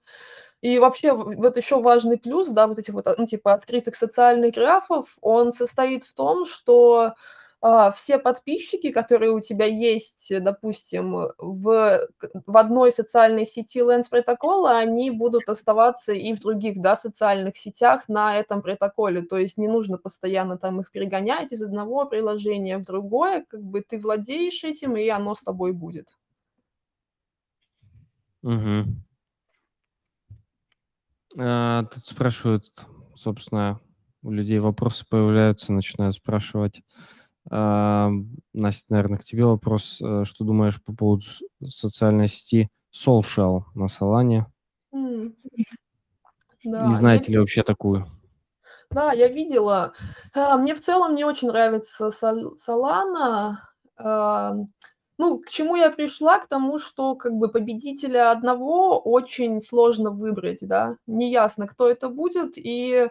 И вообще, вот еще важный плюс, да, вот этих вот, ну, типа открытых социальных графов, он состоит в том, что а, все подписчики, которые у тебя есть, допустим, в, в одной социальной сети Lens протокола, они будут оставаться и в других да, социальных сетях на этом протоколе. То есть не нужно постоянно там их перегонять из одного приложения в другое. Как бы ты владеешь этим, и оно с тобой будет. Угу. А, тут спрашивают, собственно, у людей вопросы появляются, начинают спрашивать. А, Настя, наверное, к тебе вопрос. Э, что думаешь по поводу социальной сети Social на? М. И Да, я знаете ли вообще такую? да, я видела. А, мне в целом не очень нравится Сол Solana. Ам, ну, к чему я пришла? К тому, что как бы победителя одного очень сложно выбрать, да. Неясно, кто это будет, и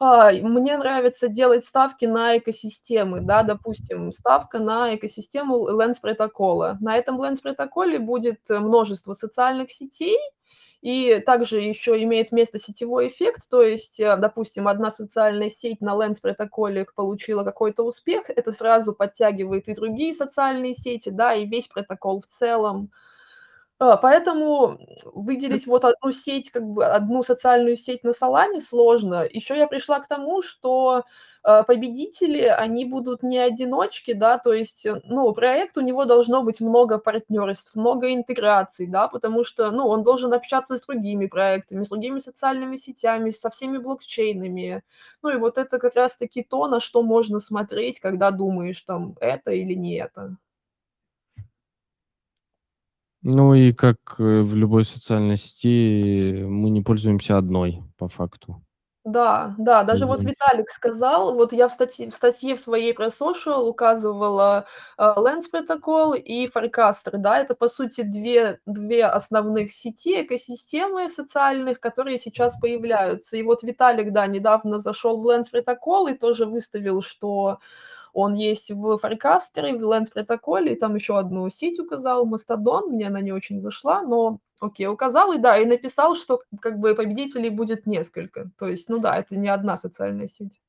а, мне нравится делать ставки на экосистемы, да, допустим, ставка на экосистему Lens протокола. На этом Lens протоколе будет множество социальных сетей, и также еще имеет место сетевой эффект, то есть, э, допустим, одна социальная сеть на Lens протоколе получила какой-то успех, это сразу подтягивает и другие социальные сети, да, и весь протокол в целом. А, поэтому выделить вот одну сеть, как бы одну социальную сеть на Solana сложно. Еще я пришла к тому, что, а, победители, они будут не одиночки, да, то есть, э, ну, проект, у него должно быть много партнерств, много интеграций, да, потому что, ну, он должен общаться с другими проектами, с другими социальными сетями, со всеми блокчейнами. Ну, и вот это как раз таки то, на что можно смотреть, когда думаешь, там, это или не это. Ну и как э, в любой социальной сети, мы не пользуемся одной по факту. Да, да, даже вот Мгм. Виталик сказал, вот я в статье в статье в своей про social указывала, а, Lens протокол и Farcaster, да. Это, по сути, две две основных сети, экосистемы социальных, которые сейчас появляются. И вот Виталик, да, недавно зашел в Lens протокол и тоже выставил, что он есть в Farcaster, в Lens протоколе, и там еще одну сеть указал, Mastodon. Мне она не очень зашла, но окей, указал. И да, и написал, что как бы победителей будет несколько. То есть, ну да, это не одна социальная сеть.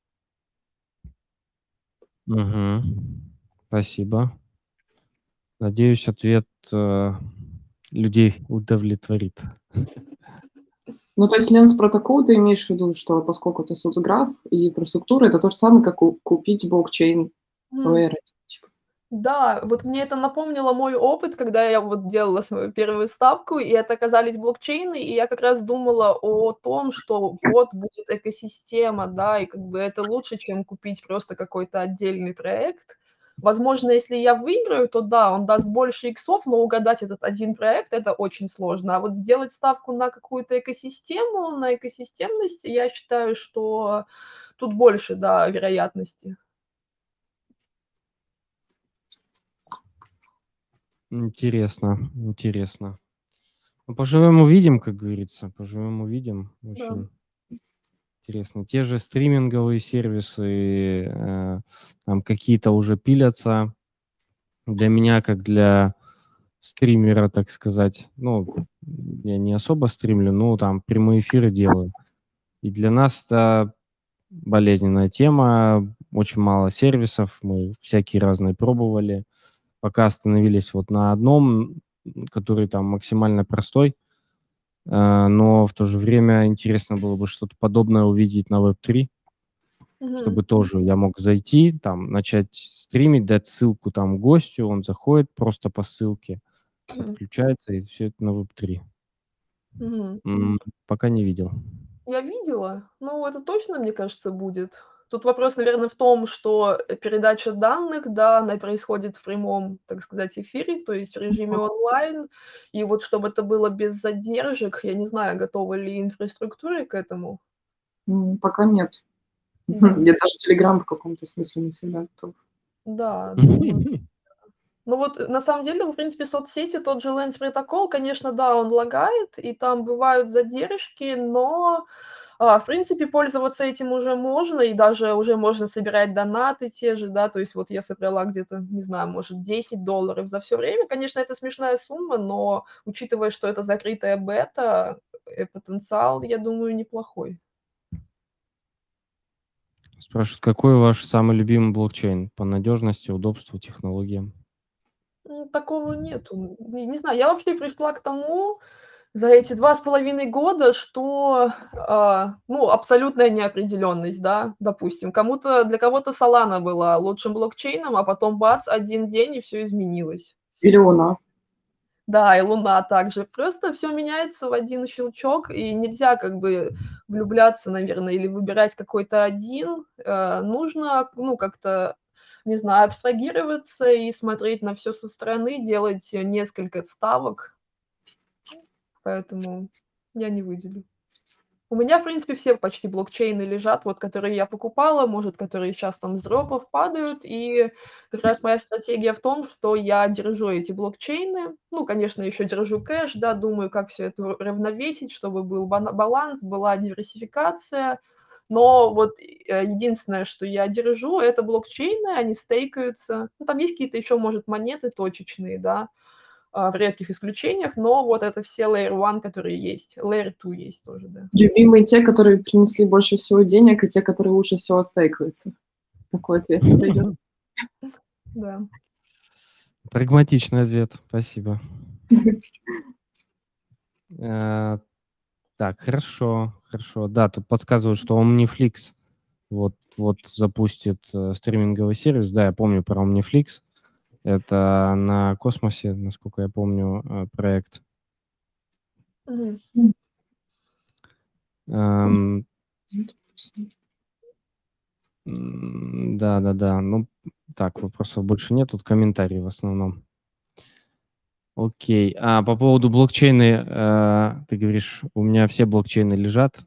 Мгм. Спасибо. Надеюсь, ответ, э, людей удовлетворит. Ну, то есть Lens протокол ты имеешь в виду, что поскольку это соцграф и инфраструктура, это то же самое, как ку купить блокчейн типа. Да, вот мне это напомнило мой опыт, когда я вот делала свою первую ставку, и это оказались блокчейны, и я как раз думала о том, что вот будет экосистема, да, и как бы это лучше, чем купить просто какой-то отдельный проект. Возможно, если я выиграю, то да, он даст больше иксов, но угадать этот один проект- это очень сложно. А вот сделать ставку на какую-то экосистему, на экосистемность, я считаю, что тут больше, да, вероятности. Интересно, интересно. Ну, поживем- увидим, как говорится. Поживем- увидим. Да. Интересно. Те же стриминговые сервисы, э, там какие-то уже пилятся. Для меня, как для стримера, так сказать, ну, я не особо стримлю, но там прямые эфиры делаю. И для нас это болезненная тема, очень мало сервисов, мы всякие разные пробовали, пока остановились вот на одном, который там максимально простой, но в то же время интересно было бы что-то подобное увидеть на Web3, Мгм. чтобы тоже я мог зайти, там, начать стримить, дать ссылку там гостю, он заходит просто по ссылке, Мгм. подключается, и все это на Web3. Мгм. М, пока не видел. Я видела. Ну, это точно, мне кажется, будет. Тут вопрос, наверное, в том, что, э, передача данных, да, она происходит в прямом, так сказать, эфире, то есть в режиме онлайн. И вот чтобы это было без задержек, я не знаю, готова ли инфраструктура к этому. М, пока нет. Мне даже "Телеграм" в каком-то смысле не всегда готов. Да. Ну вот, на самом деле, в принципе, соцсети, тот же Lens протокол, конечно, да, он лагает, и там бывают задержки, но, в принципе, пользоваться этим уже можно, и даже уже можно собирать донаты те же, да. То есть вот я собрала где-то, не знаю, может, 10 долларов за всё время. Конечно, это смешная сумма, но учитывая, что это закрытая бета, э, потенциал, я думаю, неплохой. Спрашивают, какой ваш самый любимый блокчейн по надежности, удобству, технологиям? Такого нету. Не не знаю, я вообще пришла к тому за эти 2,5 года, что, а, ну, абсолютная неопределенность, да, допустим. Кому-то для кого-то Solana была лучшим блокчейном, а потом бац, 1 день, и всё изменилось. Или Луна. Да, и Луна также. Просто всё меняется в один щелчок, и нельзя как бы влюбляться, наверно, или выбирать какой-то один. Э, нужно, ну, как-то, не знаю, абстрагироваться и смотреть на всё со стороны, делать несколько ставок. Поэтому я не выделю. У меня, в принципе, все почти блокчейны лежат, вот которые я покупала, может, которые щас там с дропов падают. И как раз моя стратегия в том, что я держу эти блокчейны. Ну, конечно, еще держу кэш, да, думаю, как всё это уравновесить, чтобы был баланс, была диверсификация. Но вот, э, единственное, что я держу- это блокчейны, они стейкаются. Ну, там есть какие-то еще, может, монеты точечные, да, в редких исключениях, но вот это все Layer one, которые есть. Layer two есть тоже, да. Любимые те, которые принесли больше всего денег, и те, которые лучше всего стейкаются. Такой ответ подойдет. Да. Прагматичный ответ. Спасибо. Э, так, хорошо, хорошо. Да, тут подсказывают, что Omniflix вот вот запустит, э, стриминговый сервис. Да, я помню про Omniflix. Это на космосе, насколько я помню, э, проект. Мгм. Эм. М, да-да-да. Ну, так, вопросов больше нет, тут комментарии в основном. Окей. А по поводу блокчейны, э, ты говоришь, у меня все блокчейны лежат.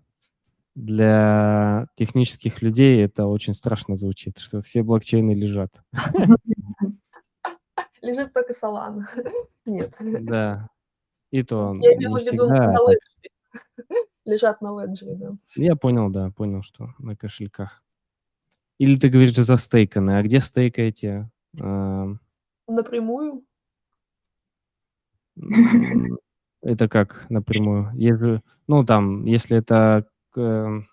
Для технических людей это очень страшно звучит, что все блокчейны лежат. Лежит только Solana. Нет. Да. И то Я не в виду на. Лежат на Ledger, да. Я понял, да, понял, что на кошельках. Или ты говоришь застейканы. А где стейкаете? Напрямую. Это как напрямую? Ну, там, если это к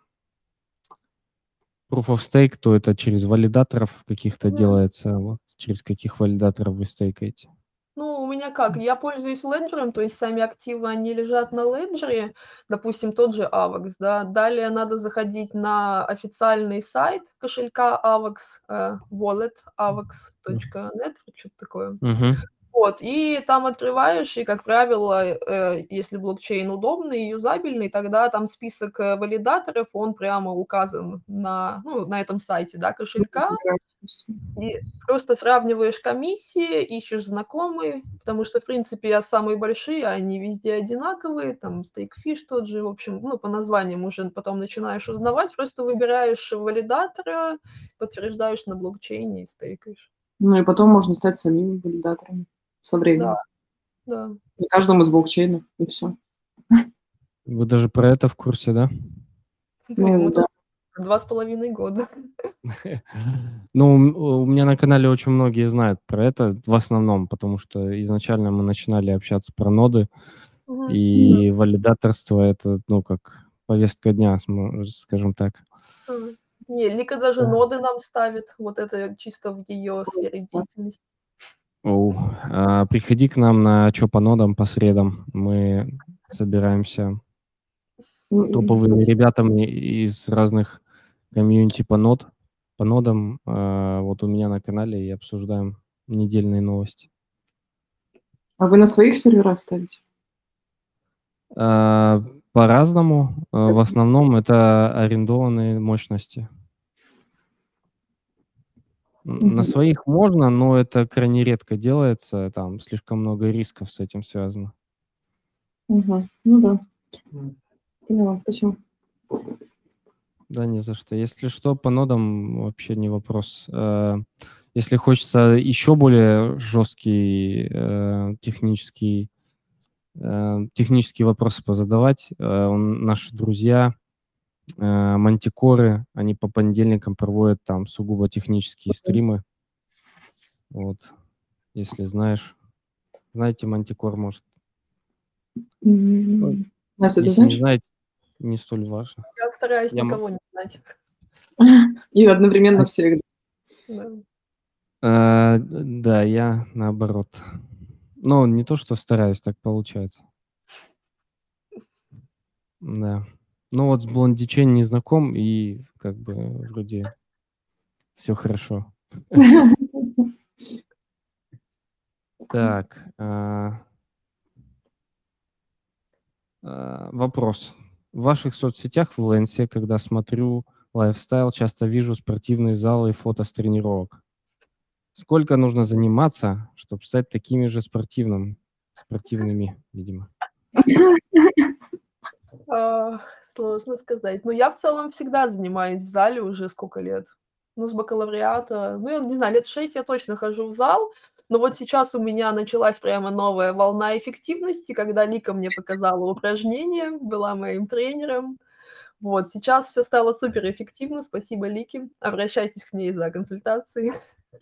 Proof of Stake, то это через валидаторов каких-то Мгм. делается. Вот через каких валидаторов вы стейкаете? Ну, у меня как, я пользуюсь Ledger'ом, то есть сами активы, они лежат на Ledger'е, допустим, тот же AVAX, да. Далее надо заходить на официальный сайт кошелька AVAX, э, wallet avax.net, чё-то такое. Мгм. Вот, и там открываешь, и, как правило, э, если блокчейн удобный и юзабельный, тогда там список, э, валидаторов, он прямо указан на, ну, на этом сайте, да, кошелька. И просто сравниваешь комиссии, ищешь знакомые, потому что, в принципе, самые большие, они везде одинаковые, там Stakefish тот же, в общем, ну, по названиям уже потом начинаешь узнавать, просто выбираешь валидатора, подтверждаешь на блокчейне и стейкаешь. Ну и потом можно стать самим валидатором со временем. Да, да. На каждом из блокчейнов, и всё. Вы даже про это в курсе, да? Блин, Ну мы да. 2 с половиной года. Ну, у меня на канале очень многие знают про это, в основном, потому что изначально мы начинали общаться про ноды, и валидаторство- это, ну, как повестка дня, скажем так. Не, Лика даже Да. ноды нам ставит. Вот это чисто в её сфере деятельности. Оу, а, приходи к нам на "Чё по нодам" по средам. Мы собираемся М, топовыми ребятами из разных комьюнити по нод по нодам, а, вот у меня на канале и обсуждаем недельные новости. А вы на своих серверах ставите? А, по-разному. А, в основном это арендованные мощности. На своих можно, но это крайне редко делается, там слишком много рисков с этим связано. Мгм. Ну да. Поняла, спасибо. Да не за что. Если что, по нодам вообще не вопрос. А, если хочется еще более жесткий, э, технический э, технические вопросы позадавать, э, наши друзья, э, мантикоры, они по понедельникам проводят там сугубо технические стримы. Вот, если знаешь. Знаете Мантикор, может? М, если не знаете, не столь важно. Я стараюсь Я никого не знать. И одновременно всех. Да. А, да, я наоборот. Ну, не то, что стараюсь, так получается. Да. Ну вот с Блонди Чейн не знаком, и как бы вроде всё хорошо. Так, а а, вопрос. В ваших соцсетях в "Ленсе", когда смотрю лайфстайл, часто вижу спортивные залы и фото с тренировок. Сколько нужно заниматься, чтоб стать такими же спортивным спортивными, видимо? Сложно сказать. Но я в целом всегда занимаюсь в зале уже сколько лет. Ну, с бакалавриата, ну, я не знаю, лет 6 я точно хожу в зал. Но вот сейчас у меня началась прямо новая волна эффективности, когда Лика мне показала упражнения, была моим тренером. Вот сейчас всё стало суперэффективно. Спасибо Лике. Обращайтесь к ней за консультацией.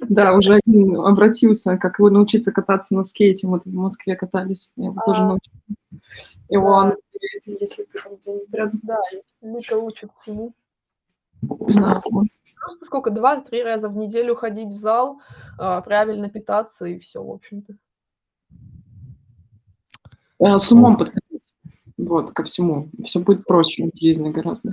Да, уже один обратился, как его научиться кататься на скейте. Мы в Москве катались, я его тоже А. научила. Да. он если ты там где-нибудь рядом. Да, Лика учит всему. Да, вот. Просто сколько, 2-3 раза в неделю ходить в зал, а, правильно питаться и всё, в общем-то. Э, с умом подходить. Вот, ко всему. Всё будет проще в жизни гораздо.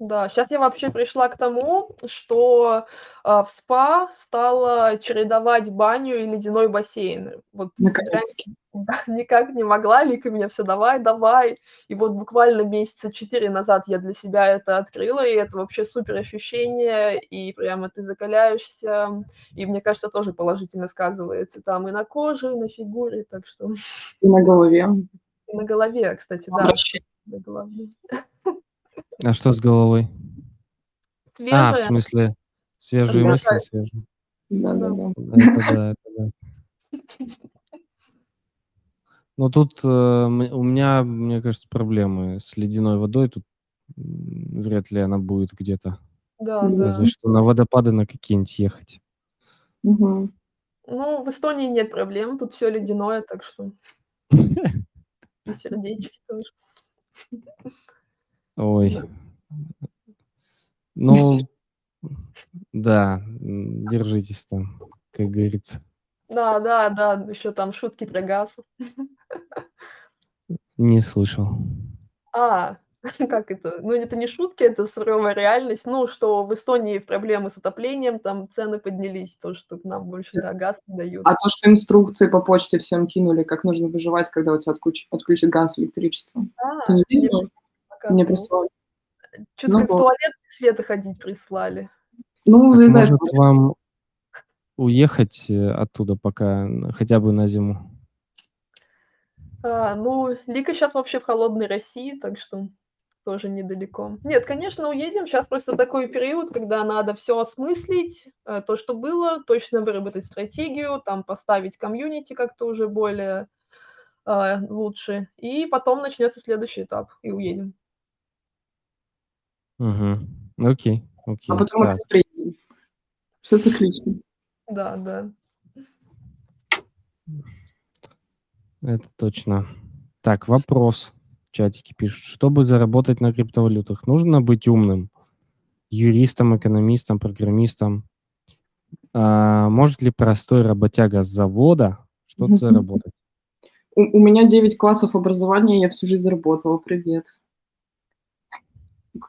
Да, щас я вообще пришла к тому, что, а, в спа стала чередовать баню и ледяной бассейн. Вот Наконец-таки. да, никак не могла, Лика меня всё: "Давай, давай". И вот буквально месяца 4 назад я для себя это открыла, и это вообще супер ощущение, и прямо ты закаляешься. И мне кажется, тоже положительно сказывается там и на коже, и на фигуре, так что И на голове. И на голове, кстати, да, Обращение. А что с головой? А, в Свежая. смысле, свежие мысли, свежие. Да. Да-да-да. Это да, это да. Ну, тут, э, м у меня, мне кажется, проблемы с ледяной водой. Тут, м, вряд ли она будет где-то. Да, Разве да. что на водопады на какие-нибудь ехать. Мгм. Ну, в Эстонии нет проблем, тут всё ледяное, так что И сердечки тоже. Ой. Ну да, держитесь там, как говорится. Да, да, да, ещё там шутки про газ. Не слышал. А, как это? Ну, это не шутки, это суровая реальность. Ну, что в Эстонии проблемы с отоплением, там цены поднялись, то, что к нам больше, да, газ не дают. А то, что инструкции по почте всем кинули, как нужно выживать, когда у тебя отключ отключат газ, электричество. Ты А, не мне видела? пока Мне прислали. Чё-то Ну как в туалет без света ходить прислали. Ну, Так из-за может вам уехать, э, оттуда пока, хотя бы на зиму? А, ну, Лика щас вообще в холодной России, так что тоже недалеко. Нет, конечно, уедем. Щас просто такой период, когда надо всё осмыслить, э, то, что было, точно выработать стратегию, там поставить комьюнити как-то уже более, а, лучше, и потом начнётся следующий этап, и уедем. Мгм. Окей, А окей, потом так. опять приедем. Всё циклично. Да, да. Это точно. Так, вопрос. В чатике пишут: "Чтобы заработать на криптовалютах, нужно быть умным? Юристом, экономистом, программистом? А, может ли простой работяга с завода что-то заработать?" У у меня 9 классов образования, я всю жизнь заработала. Привет.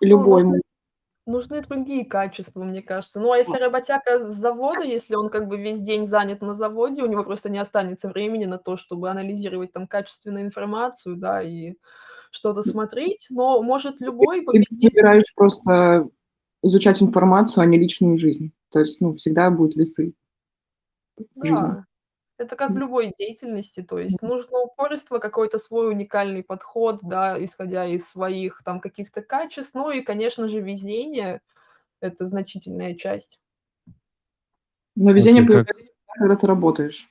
Ну, Любой нужны м нужны другие качества, мне кажется. Ну, а если работяга с завода, если он как бы весь день занят на заводе, у него просто не останется времени на то, чтобы анализировать там качественную информацию, да, и что-то смотреть, но может любой Ты победить выбираешь просто изучать информацию, а не личную жизнь. То есть, ну, всегда будут весы в жизни. Да, это как в любой деятельности, то есть нужно упорство, какой-то свой уникальный подход, да, исходя из своих там каких-то качеств. Ну и, конечно же, везение- это значительная часть. Но везение как появляется, когда ты работаешь.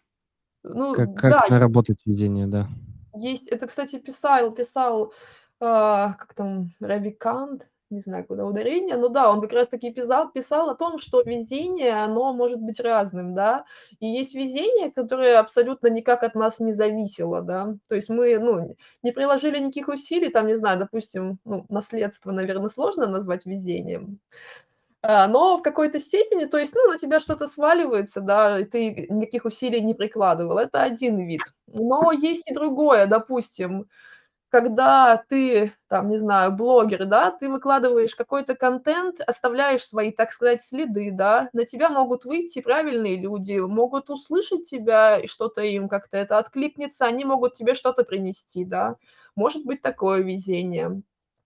Ну как да, как е наработать везение, да? есть это, кстати, писал писал, а, как там, Равикант, не знаю, куда ударение, но да, он как раз таки писал писал о том, что везение, оно может быть разным, да. И есть везение, которое абсолютно никак от нас не зависело, да. То есть мы, ну, не приложили никаких усилий, там, не знаю, допустим, ну, наследство, наверно, сложно назвать везением. А, но в какой-то степени, то есть, ну, на тебя что-то сваливается, да, и ты никаких усилий не прикладывал. Это один вид. Но есть и другое. Допустим, когда ты, там, не знаю, блогер, да, ты выкладываешь какой-то контент, оставляешь свои, так сказать, следы, да, на тебя могут выйти правильные люди, могут услышать тебя, и что-то им как-то это откликнется, они могут тебе что-то принести, да. Может быть такое везение.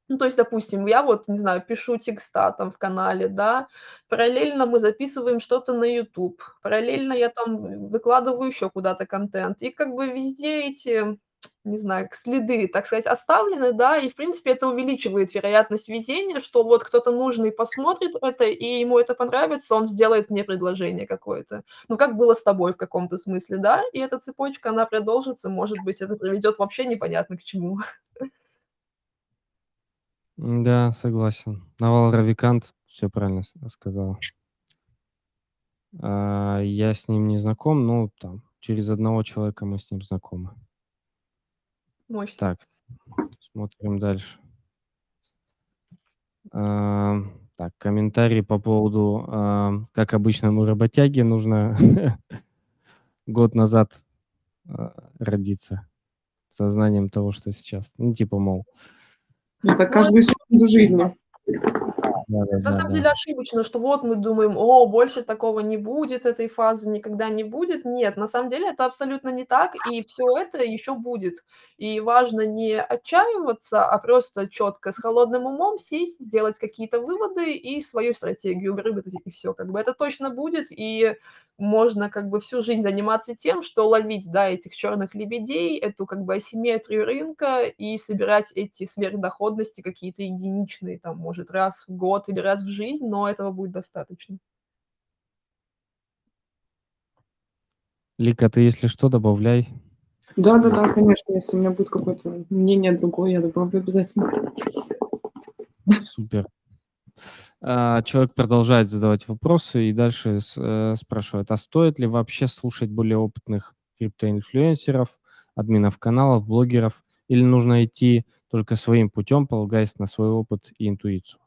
Ну, то есть, допустим, я вот, не знаю, пишу текста там в канале, да, параллельно мы записываем что-то на YouTube, параллельно я там выкладываю еще куда-то контент. И как бы везде эти, не знаю, следы, так сказать, оставлены, да, и, в принципе, это увеличивает вероятность везения, что вот кто-то нужный посмотрит это, и ему это понравится, он сделает мне предложение какое-то. Ну, как было с тобой в каком-то смысле, да, и эта цепочка, она продолжится, может быть, это приведет вообще непонятно к чему. М-да, согласен. Навал Равикант всё правильно сказал. А, я с ним не знаком, но там через одного человека мы с ним знакомы. Мощно. Так, смотрим дальше. Ам, так, комментарий по поводу, ам, как обычному работяге нужно год назад, а, родиться с сознанием того, что сейчас. Ну, типа, мол Это Ну, каждую секунду жизни. На самом деле Да-да-да-да. ошибочно, что вот мы думаем: "О, больше такого не будет, этой фазы никогда не будет". Нет, на самом деле это абсолютно не так, и всё это еще будет. И важно не отчаиваться, а просто четко, с холодным умом сесть, сделать какие-то выводы и свою стратегию выработать, и всё. Как бы это точно будет, и можно как бы всю жизнь заниматься тем, что ловить, да, этих черных лебедей, эту как бы асимметрию рынка и собирать эти сверхдоходности какие-то единичные, там, может, раз в год или раз в жизнь, но этого будет достаточно. Лика, ты, если что, добавляй. Да-да-да, конечно, если у меня будет какое-то мнение другое, я добавлю обязательно. Супер. А, человек продолжает задавать вопросы и дальше э, спрашивает: "А стоит ли вообще слушать более опытных криптоинфлюенсеров, админов каналов, блогеров, или нужно идти только своим путем, полагаясь на свой опыт и интуицию?"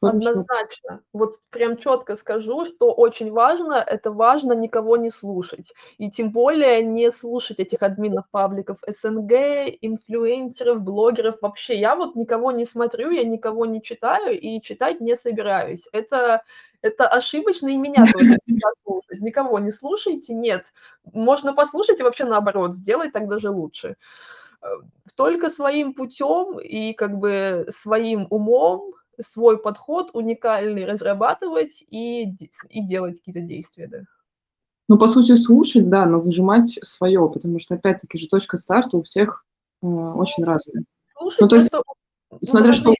Однозначно. Вот прям четко скажу, что очень важно- это важно никого не слушать. И тем более не слушать этих админов пабликов СНГ, инфлюенсеров, блогеров. Вообще, я вот никого не смотрю, я никого не читаю и читать не собираюсь. Это это ошибочно, и меня тоже нельзя слушать. Никого не слушайте, нет. Можно послушать и вообще наоборот сделать, так даже лучше. Э, только своим путем и как бы своим умом свой подход уникальный разрабатывать и и делать какие-то действия, да. Ну, по сути, слушать, да, но выжимать свое, потому что, опять-таки же, точка старта у всех, э, очень разная. Слушать Ну, то есть, просто ну, смотря что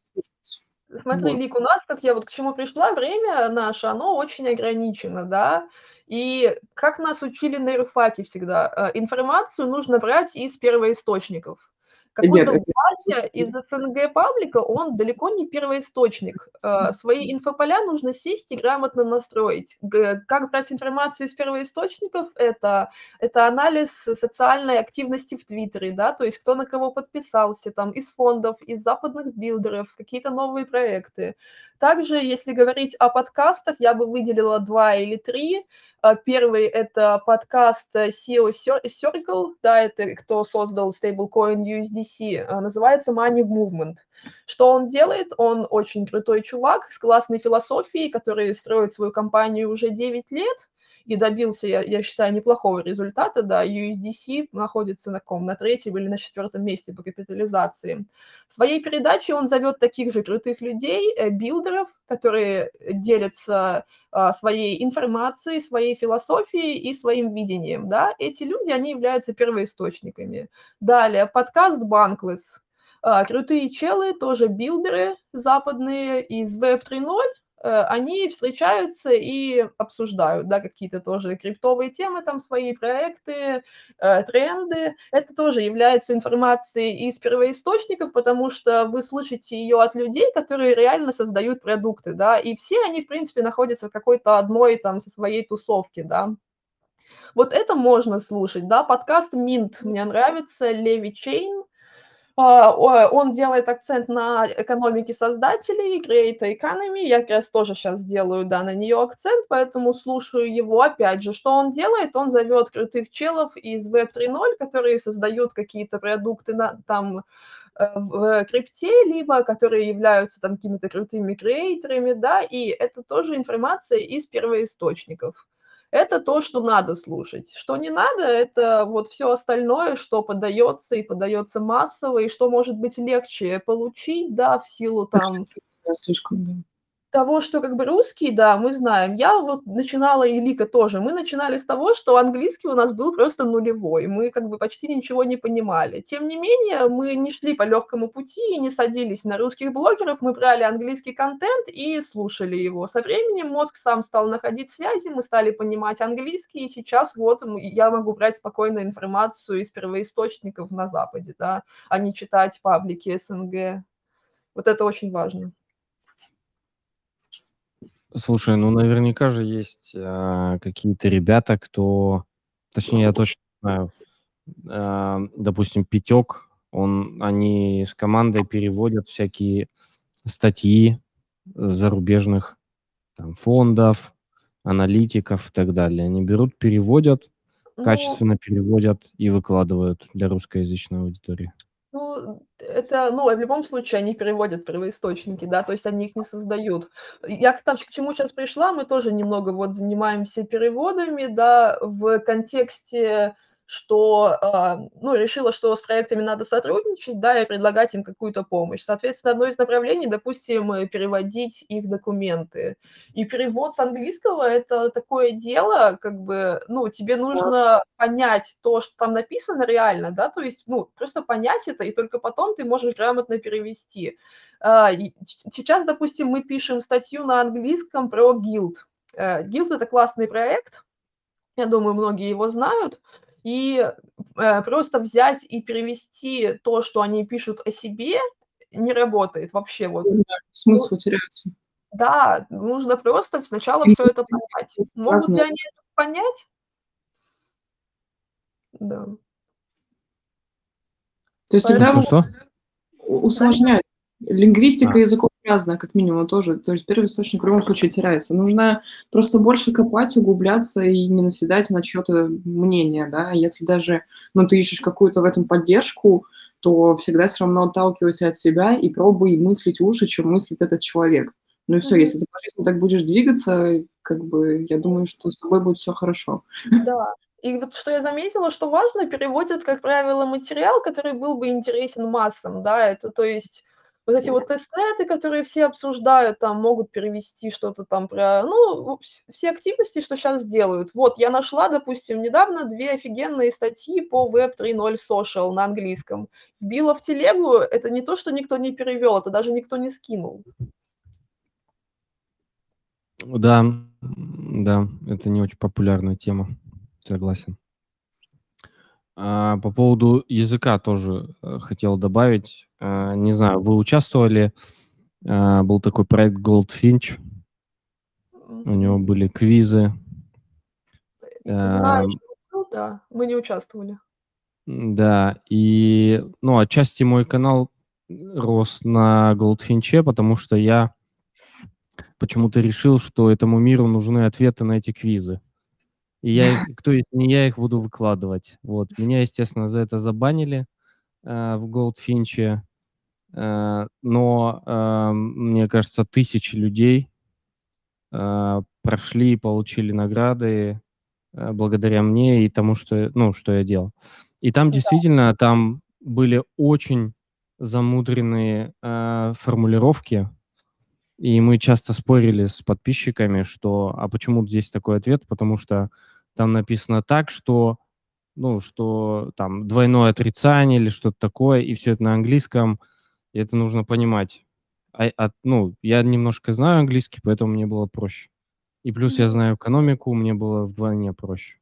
смотри Вот. Лик, у нас, как я вот к чему пришла, время наше, оно очень ограничено, да. И как нас учили на юрфаке всегда, э, информацию нужно брать из первоисточников. Какой-то Вася из СНГ паблика, он далеко не первоисточник. Э, свои инфополя нужно сесть и грамотно настроить. Как брать информацию из первоисточников? Это, это анализ социальной активности в Твиттере, да, то есть кто на кого подписался, там, из фондов, из западных билдеров, какие-то новые проекты. Также, если говорить о подкастах, я бы выделила два или три. А, первый – это подкаст SEO Circle, да, это кто создал стейблкоин USDC, а, называется Money Movement. Что он делает? Он очень крутой чувак с классной философией, который строит свою компанию уже 9 лет, и добился, я, я считаю, неплохого результата, да, USDC находится на ком, на третьем или на четвертом месте по капитализации. В своей передаче он зовет таких же крутых людей, э, билдеров, которые делятся а, своей информацией, своей философией и своим видением, да, эти люди, они являются первоисточниками. Далее, подкаст а, крутые челы, тоже билдеры западные из Web 3.0, Э, они встречаются и обсуждают, да, какие-то тоже криптовые темы, там свои проекты, э, тренды. Это тоже является информацией из первоисточников, потому что вы слышите ее от людей, которые реально создают продукты, да, и все они, в принципе, находятся в какой-то одной там со своей тусовке, да. Вот это можно слушать, да, подкаст Mint мне нравится, Леви а, он делает акцент на экономике создателей, Create Economy. Я как раз тоже сейчас делаю, да, на нее акцент, поэтому слушаю его. Опять же, что он делает? Он зовет крутых челов из Web 3.0, которые создают какие-то продукты на, там э, в крипте, либо которые являются там какими-то крутыми креаторами, да, и это тоже информация из первоисточников это то, что надо слушать. Что не надо, это вот все остальное, что подается и подается массово, и что может быть легче получить, да, в силу там... Слишком, да того, что как бы русский, да, мы знаем. Я вот начинала, и Лика тоже, мы начинали с того, что английский у нас был просто нулевой, мы как бы почти ничего не понимали. Тем не менее, мы не шли по легкому пути и не садились на русских блогеров, мы брали английский контент и слушали его. Со временем мозг сам стал находить связи, мы стали понимать английский, и сейчас вот я могу брать спокойно информацию из первоисточников на Западе, да, а не читать паблики СНГ. Вот это очень важно. Слушай, ну наверняка же есть а, какие-то ребята, кто, точнее, я точно знаю, а, допустим, Пятек, он, они с командой переводят всякие статьи зарубежных там, фондов, аналитиков и так далее. Они берут, переводят, ну, качественно переводят и выкладывают для русскоязычной аудитории. Ну, это, ну, в любом случае они переводят первоисточники, да, то есть они их не создают. Я к, там, к чему сейчас пришла, мы тоже немного вот занимаемся переводами, да, в контексте что, а, ну, решила, что с проектами надо сотрудничать, да, и предлагать им какую-то помощь. Соответственно, одно из направлений, допустим, переводить их документы. И перевод с английского – это такое дело, как бы, ну, тебе нужно понять то, что там написано реально, да, то есть, ну, просто понять это, и только потом ты можешь грамотно перевести. А, сейчас, допустим, мы пишем статью на английском про Guild. Guild – это классный проект, я думаю, многие его знают, и э, просто взять и перевести то, что они пишут о себе, не работает вообще. Вот. Да, смысл ну, теряется. Да, нужно просто сначала все это понять. Могут ли они это понять? Да. То есть всегда усложнять. Лингвистика а. языков разная, как минимум, тоже. То есть первый источник в любом случае теряется. Нужно просто больше копать, углубляться и не наседать на чье-то мнение, да. Если даже, ну, ты ищешь какую-то в этом поддержку, то всегда все равно отталкивайся от себя и пробуй мыслить лучше, чем мыслит этот человек. Ну и все, mm-hmm. если ты по жизни так будешь двигаться, как бы, я думаю, что с тобой будет все хорошо. Да, и вот что я заметила, что важно, переводят, как правило, материал, который был бы интересен массам, да, это то есть вот эти вот тестнеты, которые все обсуждают, там могут перевести что-то там про, ну, все активности, что сейчас делают. Вот, я нашла, допустим, недавно две офигенные статьи по Web 3.0 Social на английском. Вбила в телегу, это не то, что никто не перевел, это даже никто не скинул. Да, да, это не очень популярная тема, согласен. А, по поводу языка тоже, э, хотел добавить. А, не знаю, вы участвовали, а, был такой проект Goldfinch. У него были квизы. Знаю, что был, да. Мы не участвовали. М-да, и, ну, отчасти мой канал рос на Goldfinch, потому что я почему-то решил, что этому миру нужны ответы на эти квизы. И я их кто, если не я, их буду выкладывать. Вот. Меня, естественно, за это забанили, а, в Goldfinch. А, но, ам, мне кажется, тысячи людей, а, прошли и получили награды, а, благодаря мне и тому, что, ну, что я делал. И там Да. действительно, там были очень замудренные, а, формулировки, и мы часто спорили с подписчиками, что: "А почему здесь такой ответ?" Потому что там написано так, что, ну, что там двойное отрицание или что-то такое, и всё это на английском, и это нужно понимать. Ай, а, ну, я немножко знаю английский, поэтому мне было проще. И плюс я знаю экономику, мне было вдвойне проще.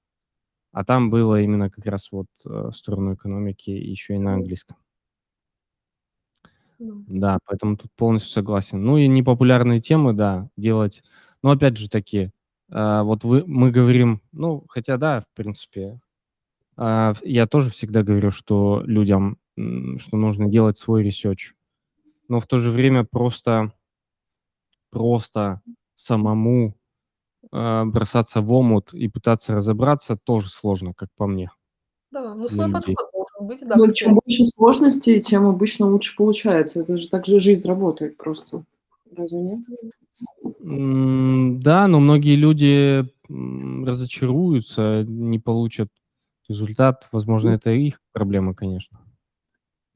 А там было именно как раз вот, э, сторону экономики, еще и на английском. Ну. Да, поэтому тут полностью согласен. Ну и непопулярные темы, да, делать. Но опять же таки, а, вот вы мы говорим, ну, хотя да, в принципе, ф я тоже всегда говорю, что людям, что нужно делать свой research. Но в то же время просто просто самому, а, бросаться в омут и пытаться разобраться тоже сложно, как по мне. Да, ну свой подход быть, да, Ну, ты чем больше сложностей, тем обычно лучше получается. Это же так же жизнь работает просто. Разве нет? Да, но многие люди, разочаруются, не получат результат. Возможно, это их проблема, конечно.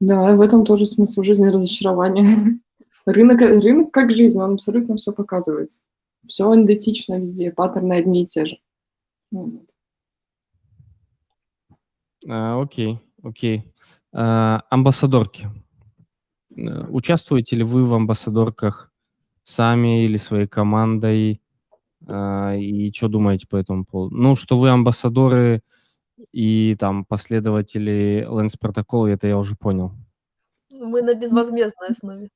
Да, в этом тоже смысл жизни- разочарование. Рынок, рынок как жизнь, он абсолютно всё показывает. Всё идентично везде, паттерны одни и те же. Ну вот. А, окей, окей. А, амбассадорки. Э, участвуете ли вы в амбассадорках сами или своей командой? А, и чё думаете по этому поводу? Ну, что вы амбассадоры и там последователи Lens Protocol, это я уже понял. Мы на безвозмездной основе.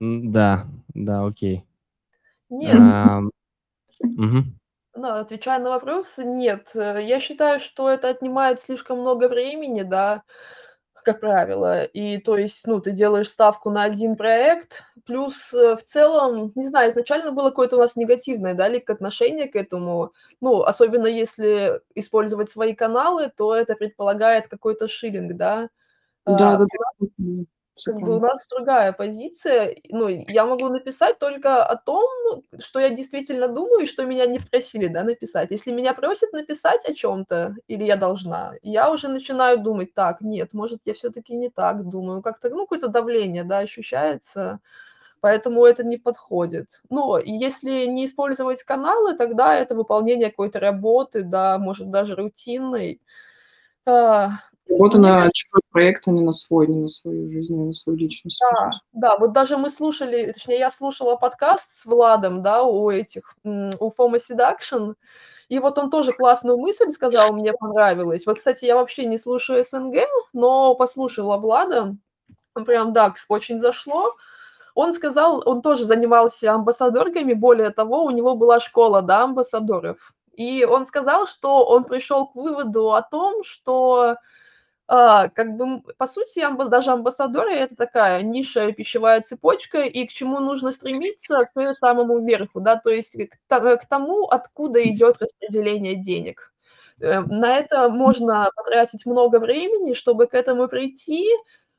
М-да, да, окей. Нет. Ам. Мгм. Да, отвечая на вопрос, нет. Э, я считаю, что это отнимает слишком много времени, да, как правило. И то есть, ну, ты делаешь ставку на 1 проект, плюс, э, в целом, не знаю, изначально было какое-то у нас негативное, да, ли отношение к этому. Ну, особенно если использовать свои каналы, то это предполагает какой-то шиллинг, да. А, нас Мгм. Всё как бы у нас другая позиция. Ну, я могу написать только о том, что я действительно думаю и что меня не просили, да, написать. Если меня просят написать о чём-то или я должна, я уже начинаю думать: "Так, нет, может, я всё-таки не так думаю". Как-то, ну, какое-то давление, да, ощущается, поэтому это не подходит. Но если не использовать каналы, тогда это выполнение какой-то работы, да, может, даже рутинной. А, Работа мне на кажется чужой проект, а не на свой, не на свою жизнь, не на свою личность, Да, да, вот даже мы слушали, точнее, я слушала подкаст с Владом, да, у этих, у Fomo Seduction, и вот он тоже классную мысль сказал, мне понравилась. Вот, кстати, я вообще не слушаю СНГ, но послушала Влада. Прям, да, очень зашло. Он сказал, он тоже занимался амбассадорками, более того, у него была школа, да, амбассадоров. И он сказал, что он пришёл к выводу о том, что, а, как бы, по сути, амба даже амбассадоры- это такая низшая пищевая цепочка, и к чему нужно стремиться- к самому верху, да, то есть к та к тому, откуда идёт распределение денег. Э, на это можно потратить много времени, чтобы к этому прийти,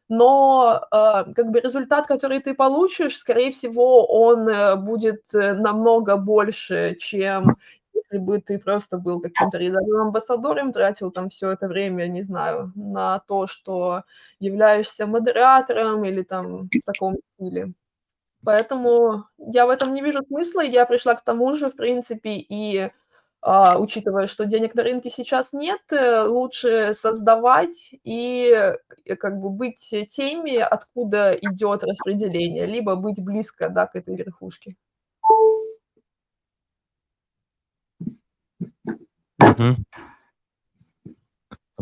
но, а, как бы результат, который ты получишь, скорее всего, он, э, будет, э, намного больше, чем если бы ты просто был каким-то рядовым амбассадором, тратил там всё это время, не знаю, на то, что являешься модератором или там в таком стиле. Поэтому я в этом не вижу смысла. Я пришла к тому же, в принципе, и, а, учитывая, что денег на рынке сейчас нет, э, лучше создавать и, э, как бы быть теми, откуда идёт распределение, либо быть близко, да, к этой верхушке. Как-то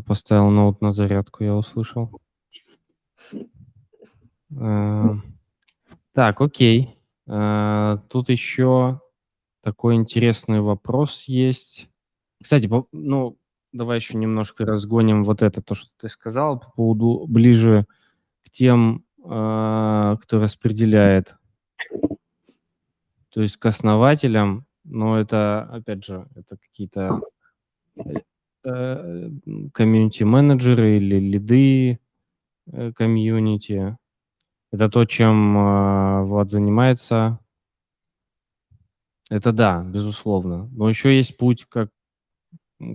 поставил ноут на зарядку, я услышал. Э, так, окей. Э, тут еще такой интересный вопрос есть. Кстати, ну, давай еще немножко разгоним вот это, то, что ты сказал по поводу ближе к тем, э, кто распределяет. То есть к основателям, но это, опять же, это какие-то комьюнити-менеджеры или лиды комьюнити. Это то, чем э, Влад занимается. Это да, безусловно. Но еще есть путь, как,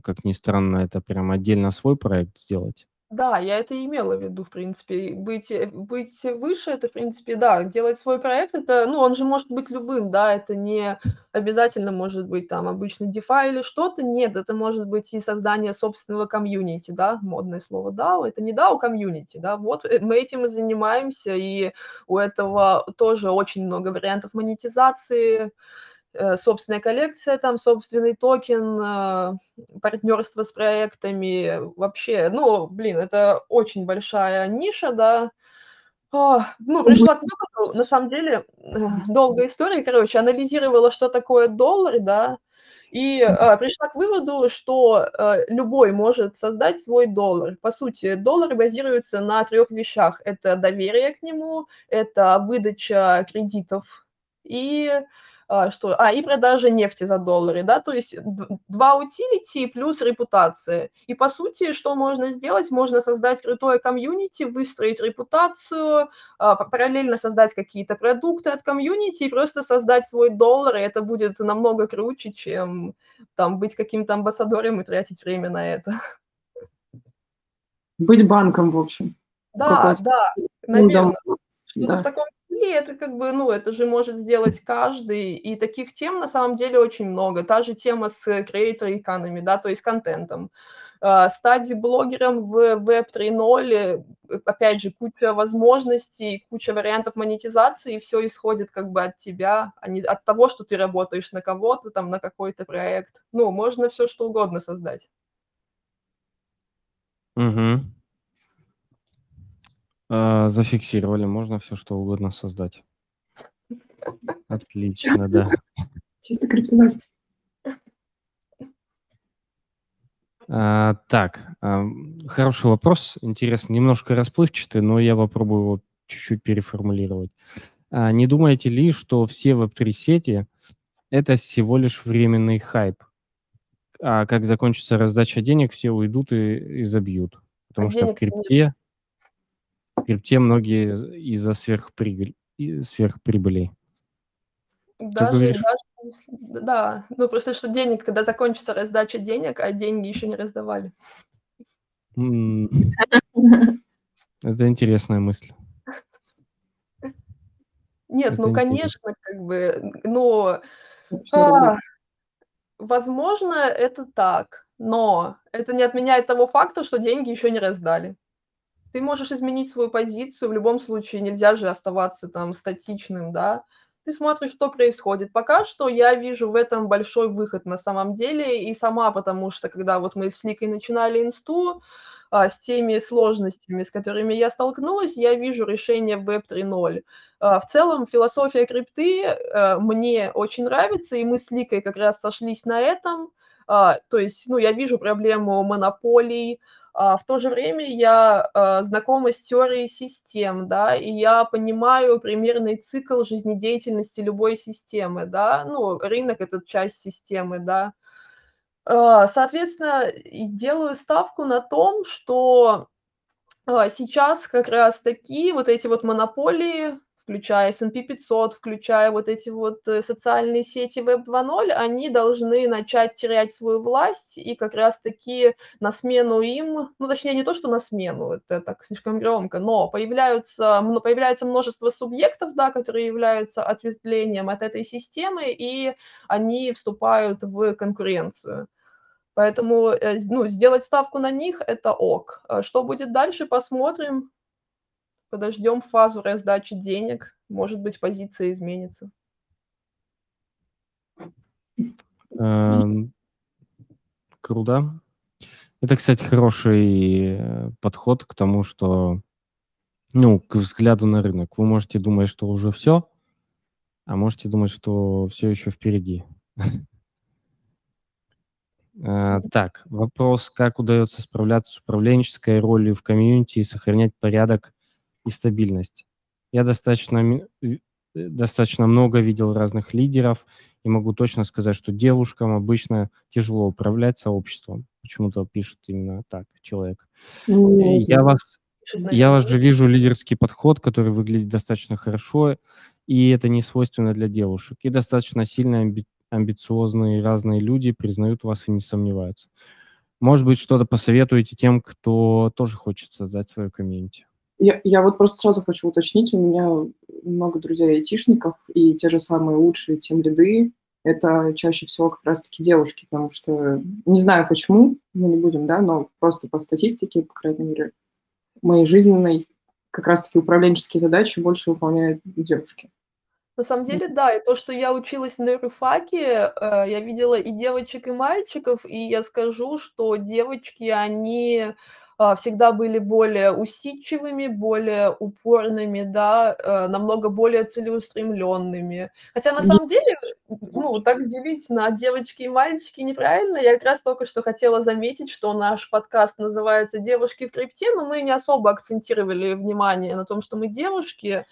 как ни странно, это прям отдельно свой проект сделать. Да, я это и имела в виду, в принципе. Быть, э, быть выше- это, в принципе, да, делать свой проект- это, ну, он же может быть любым, да, это не обязательно может быть там обычный DeFi или что-то. Нет, это может быть и создание собственного комьюнити, да, модное слово DAO. Это не DAO, комьюнити, да. Вот, э, мы этим и занимаемся, и у этого тоже очень много вариантов монетизации. Э, собственная коллекция, там собственный токен, э, партнерство с проектами. Вообще, ну, блин, это очень большая ниша, да. А, ну, пришла к выводу, на самом деле, э, долгая история, короче, анализировала, что такое доллар, да, и а, пришла к выводу, что а, любой может создать свой доллар. По сути, доллар базируется на трех вещах. Это доверие к нему, это выдача кредитов и что, а, и продажа нефти за доллары, да, то есть два утилити плюс репутация. И по сути, что можно сделать? Можно создать крутое комьюнити, выстроить репутацию, а, параллельно создать какие-то продукты от комьюнити и просто создать свой доллар, и это будет намного круче, чем там быть каким-то амбассадором и тратить время на это. Быть банком, в общем. Да, да, наверное. Что-то да. в таком и это как бы, ну, это же может сделать каждый, и таких тем на самом деле очень много. Та же тема с creator economy, да, то есть контентом. А, стать блогером в Web 3.0, э, опять же, куча возможностей, куча вариантов монетизации, и все исходит как бы от тебя, а не от того, что ты работаешь на кого-то, там, на какой-то проект. Ну, можно все что угодно создать. Угу. А, зафиксировали, можно все что угодно создать. Отлично, да. Чисто криптоновость. А, так, а, хороший вопрос, интересно, немножко расплывчатый, но я попробую его чуть-чуть переформулировать. А, не думаете ли, что все Web3 сети – это всего лишь временный хайп? А как закончится раздача денег, все уйдут и, и забьют. Потому а что в крипте в крипте многие из-за сверхприбыль, сверхприбылей. Даже, даже, да, ну просто что денег, когда закончится раздача денег, а деньги еще не раздавали. Это интересная мысль. Нет, Это ну, интересно. конечно, как бы, но, а, возможно, это так, но это не отменяет того факта, что деньги еще не раздали. Ты можешь изменить свою позицию, в любом случае нельзя же оставаться там статичным, да. Ты смотришь, что происходит. Пока что я вижу в этом большой выход на самом деле, и сама, потому что когда вот мы с Ликой начинали инсту, а, с теми сложностями, с которыми я столкнулась, я вижу решение в Web 3.0. А, в целом философия крипты а, мне очень нравится, и мы с Ликой как раз сошлись на этом. А, то есть, ну, я вижу проблему монополий, в то же время я а, знакома с теорией систем, да, и я понимаю примерный цикл жизнедеятельности любой системы, да, ну, рынок – это часть системы, да. А, соответственно, делаю ставку на том, что сейчас как раз такие вот эти вот монополии, включая S&P 500, включая вот эти вот э, социальные сети Web 2.0, они должны начать терять свою власть, и как раз-таки на смену им, ну, точнее, не то, что на смену, это так слишком громко, но появляются, появляется множество субъектов, да, которые являются ответвлением от этой системы, и они вступают в конкуренцию. Поэтому э, ну, сделать ставку на них – это ок. А что будет дальше, посмотрим подождем фазу раздачи денег, может быть, позиция изменится. Эм, круто. Это, кстати, хороший э, подход к тому, что, ну, к взгляду на рынок. Вы можете думать, что уже все, а можете думать, что все еще впереди. А, так, вопрос, как удается справляться с управленческой ролью в комьюнити и сохранять порядок и стабильность. Я достаточно, достаточно много видел разных лидеров и могу точно сказать, что девушкам обычно тяжело управлять сообществом. Почему-то пишет именно так человек. Ну, я вас, я вас же вижу лидерский подход, который выглядит достаточно хорошо, и это не свойственно для девушек. И достаточно сильно амби амбициозные разные люди признают вас и не сомневаются. Может быть, что-то посоветуете тем, кто тоже хочет создать свою комьюнити? Я, я вот просто сразу хочу уточнить, у меня много друзей айтишников, и те же самые лучшие тем ряды это чаще всего как раз-таки девушки, потому что не знаю почему, мы не будем, да, но просто по статистике, по крайней мере, моей жизненной, как раз-таки управленческие задачи больше выполняют девушки. На самом деле, да, и то, что я училась на юрфаке, э, я видела и девочек, и мальчиков, и я скажу, что девочки, они всегда были более усидчивыми, более упорными, да, э, намного более целеустремленными. Хотя на самом деле, ну, так делить на девочки и мальчики неправильно. Я как раз только что хотела заметить, что наш подкаст называется «Девушки в крипте», но мы не особо акцентировали внимание на том, что мы девушки.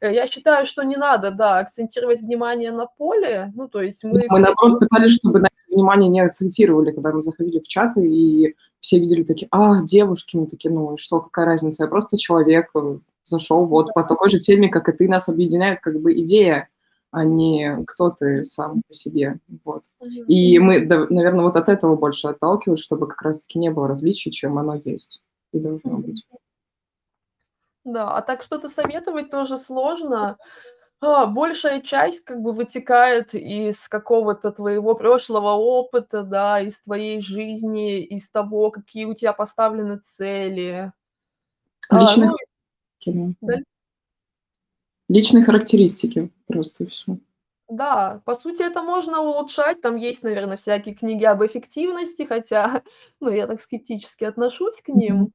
Э, я считаю, что не надо, да, акцентировать внимание на поле. Ну, то есть мы... Мы, наоборот, пытались, чтобы внимание не акцентировали, когда мы заходили в чаты, и все видели такие, а, девушки, мы такие, ну, и что, какая разница, я просто человек, э, зашел вот по такой же теме, как и ты, нас объединяет как бы идея, а не кто ты сам по себе, вот. И мы, да, наверное, вот от этого больше отталкивались, чтобы как раз-таки не было различий, чем оно есть и должно быть. Да, а так что-то советовать тоже сложно. А, большая часть как бы вытекает из какого-то твоего прошлого опыта, да, из твоей жизни, из того, какие у тебя поставлены цели. А, Личных ну, да. Личные характеристики просто все. Да, по сути, это можно улучшать. Там есть, наверное, всякие книги об эффективности, хотя, ну, я так скептически отношусь к ним.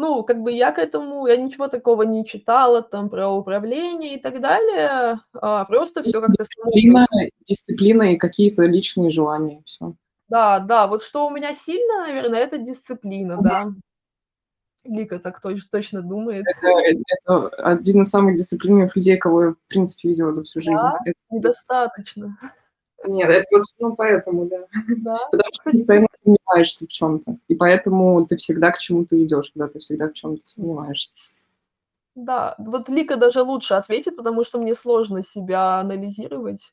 Ну, как бы я к этому, я ничего такого не читала там про управление и так далее, а просто все как-то Дисциплина, дисциплина и какие-то личные желания, все. Да, да, вот что у меня сильно, наверное, это дисциплина, да. Лика так точ точно думает. Это это один из самых дисциплинированных людей, кого я, в принципе, видела за всю жизнь. Да? Это Недостаточно. Нет, это вот ну, поэтому, да. Да. Потому что ты постоянно сомневаешься в чем-то. И поэтому ты всегда к чему-то идешь, когда ты всегда в чем-то сомневаешься. Да, вот Лика даже лучше ответит, потому что мне сложно себя анализировать.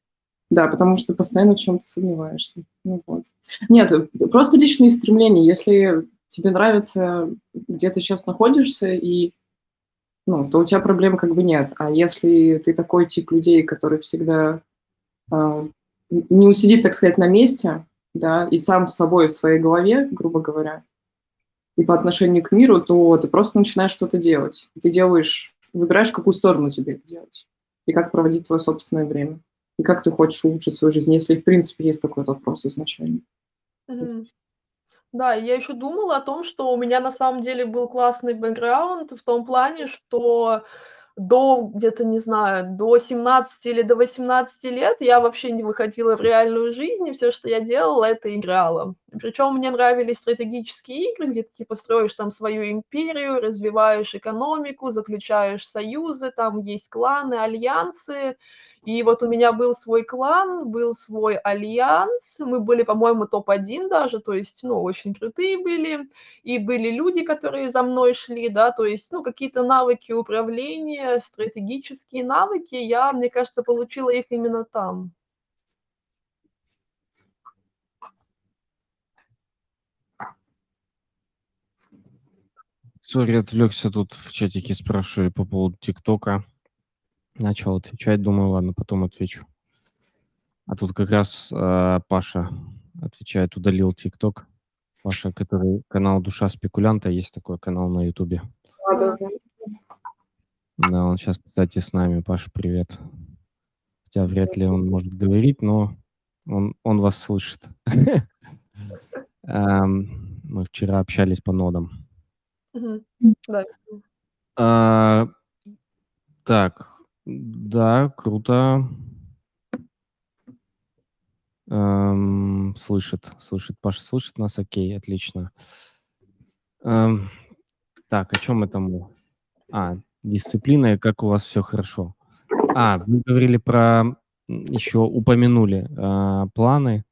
Да, потому что постоянно в чем-то сомневаешься. Ну вот. Нет, просто личные стремления. Если тебе нравится, где ты сейчас находишься, и ну, то у тебя проблем как бы нет. А если ты такой тип людей, который всегда э, не усидит, так сказать, на месте, да, и сам с собой в своей голове, грубо говоря, и по отношению к миру, то ты просто начинаешь что-то делать. Ты делаешь, выбираешь, какую сторону тебе это делать, и как проводить твое собственное время, и как ты хочешь улучшить свою жизнь, если, в принципе, есть такой запрос изначально. Да, я еще думала о том, что у меня на самом деле был классный бэкграунд в том плане, что до где-то, не знаю, до 17 или до 18 лет я вообще не выходила в реальную жизнь, и все, что я делала, это играла. Причем мне нравились стратегические игры, где ты типа строишь там свою империю, развиваешь экономику, заключаешь союзы, там есть кланы, альянсы, и вот у меня был свой клан, был свой альянс, мы были, по-моему, топ-1 даже, то есть, ну, очень крутые были, и были люди, которые за мной шли, да, то есть, ну, какие-то навыки управления, стратегические навыки, я, мне кажется, получила их именно там. Sorry, отвлекся тут в чатике, спрашивали по поводу ТикТока. Начал отвечать, думаю, ладно, потом отвечу. А тут как раз э, Паша отвечает, удалил ТикТок. Паша, который канал «Душа спекулянта», есть такой канал на Ютубе. Да, он сейчас, кстати, с нами. Паша, привет. Хотя вряд ли он может говорить, но он, он вас слышит. Мы вчера общались по нодам. А, так, да, круто. Эм, слышит, слышит. Паша слышит нас, окей, отлично. Эм, так, о чем это мы? А, дисциплина и как у вас все хорошо. А, вы говорили про, еще упомянули а, планы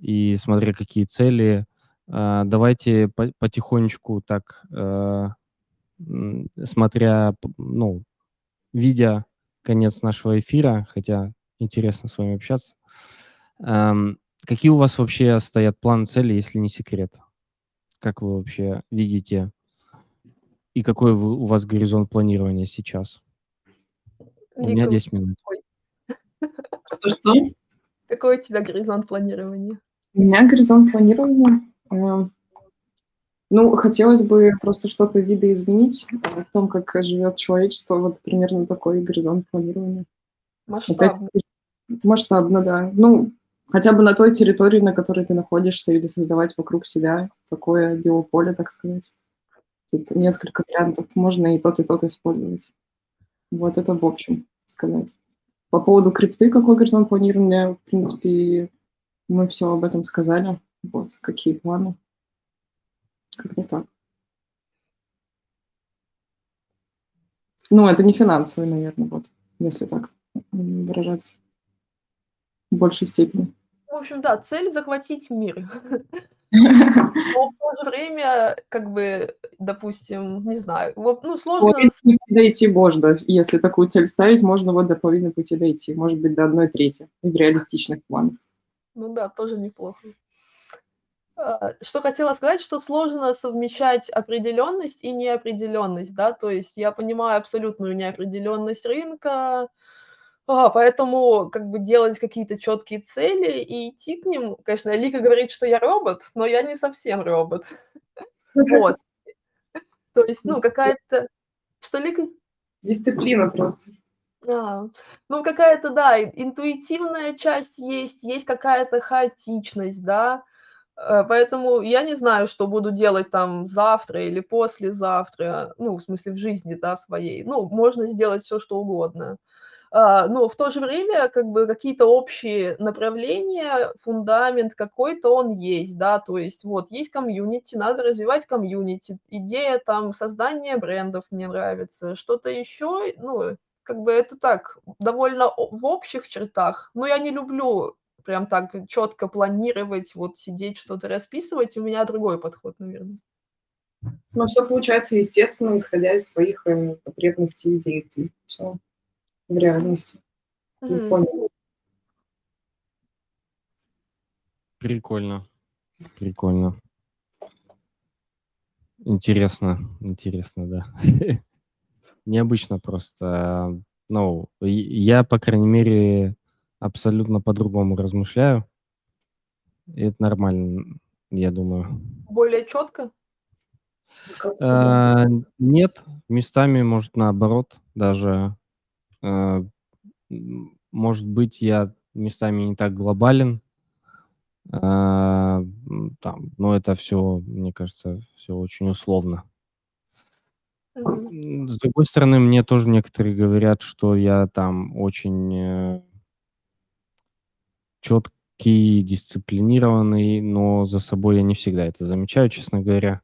и смотря какие цели. А, давайте по- потихонечку так, э, смотря, ну, видя конец нашего эфира, хотя интересно с вами общаться. Эм, какие у вас вообще стоят планы, цели, если не секрет? Как вы вообще видите и какой вы- у вас горизонт планирования сейчас? У меня Ника, 10 минут. какой? Что-что? Какой у тебя горизонт планирования? У меня горизонт планирования. Ну, хотелось бы просто что-то видоизменить э, в том, как живет человечество. Вот примерно такой горизонт планирования. Масштабно. Опять-таки, масштабно, да. Ну, хотя бы на той территории, на которой ты находишься, или создавать вокруг себя такое биополе, так сказать. Тут несколько вариантов. Можно и тот, и тот использовать. Вот это в общем сказать. По поводу крипты, какой горизонт планирования, в принципе, мы все об этом сказали. Вот, какие планы. Как-то так. Ну, это не финансовый, наверное, вот, если так выражаться в большей степени. В общем, да, цель захватить мир. Но в то же время, как бы, допустим, не знаю, вот, ну, сложно... Половину дойти можно. Если такую цель ставить, можно вот до половины пути дойти. Может быть, до одной трети в реалистичных планах. Ну да, тоже неплохо. А, Что хотела сказать, что сложно совмещать определенность и неопределенность, да, то есть я понимаю абсолютную неопределенность рынка, а, поэтому как бы делать какие-то четкие цели и идти к ним. Конечно, Лика говорит, что я робот, но я не совсем робот. Вот. То есть, ну, какая-то... Что, Лика? Дисциплина просто. А, ну, какая-то, да, интуитивная часть есть, есть какая-то хаотичность, да. Э, Поэтому я не знаю, что буду делать там завтра или послезавтра, ну, в смысле, в жизни, да, своей. Ну, можно сделать все, что угодно. А, Но в то же время, как бы, какие-то общие направления, фундамент какой-то он есть, да, то есть вот есть комьюнити, надо развивать комьюнити, идея там создания брендов мне нравится, что-то еще, ну, как бы это так, довольно в общих чертах. Но я не люблю прям так четко планировать, вот сидеть, что-то расписывать. У меня другой подход, наверное. Но все получается естественно, исходя из твоих э, потребностей и действий. Все в реальности. Поняла. Прикольно. Прикольно. Интересно, интересно, да. Необычно просто. Ну, и- я, по крайней мере, абсолютно по-другому размышляю. И это нормально, я думаю. Более четко? А, Нет, местами, может, наоборот, даже, а, м, может быть, я местами не так глобален, а, м, там, но это все, мне кажется, все очень условно. С другой стороны, мне тоже некоторые говорят, что я там очень э, четкий, дисциплинированный, но за собой я не всегда это замечаю, честно говоря.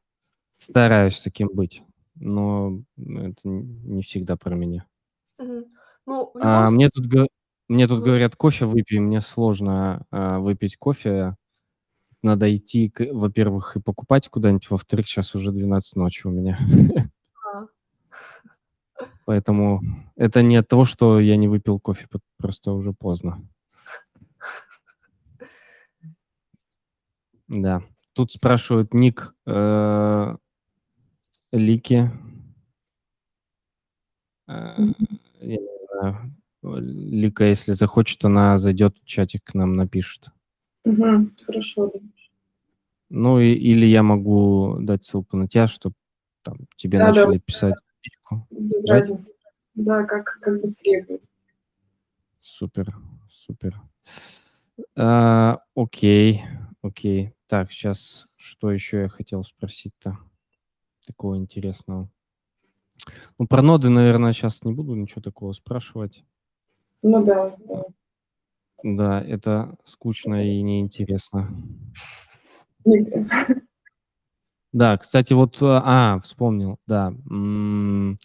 Стараюсь таким быть, но это не всегда про меня. Мгм. Ну, в А, мне тут, го- мне тут говорят, кофе выпей, мне сложно а, выпить кофе. Надо идти, к- во-первых, и покупать куда-нибудь, во-вторых, сейчас уже 12 ночи у меня. А. Поэтому это не от того, что я не выпил кофе, просто уже поздно. Да. Тут спрашивают ник э, Лики. Э. Я не знаю. Лика, если захочет, она зайдет в чатик к нам, напишет. Мгм. Хорошо, да. Ну, и, или я могу дать ссылку на тебя, чтобы там тебе Да, да. начали писать личку. Без Да? разницы. Да, как, как быстрее будет. Супер, супер. А, окей, окей. Так, сейчас, что еще я хотел спросить-то такого интересного? Ну, про ноды, наверное, сейчас не буду ничего такого спрашивать. Ну да, да. Да, это скучно и неинтересно. Да, кстати, вот, а, вспомнил, да. Вы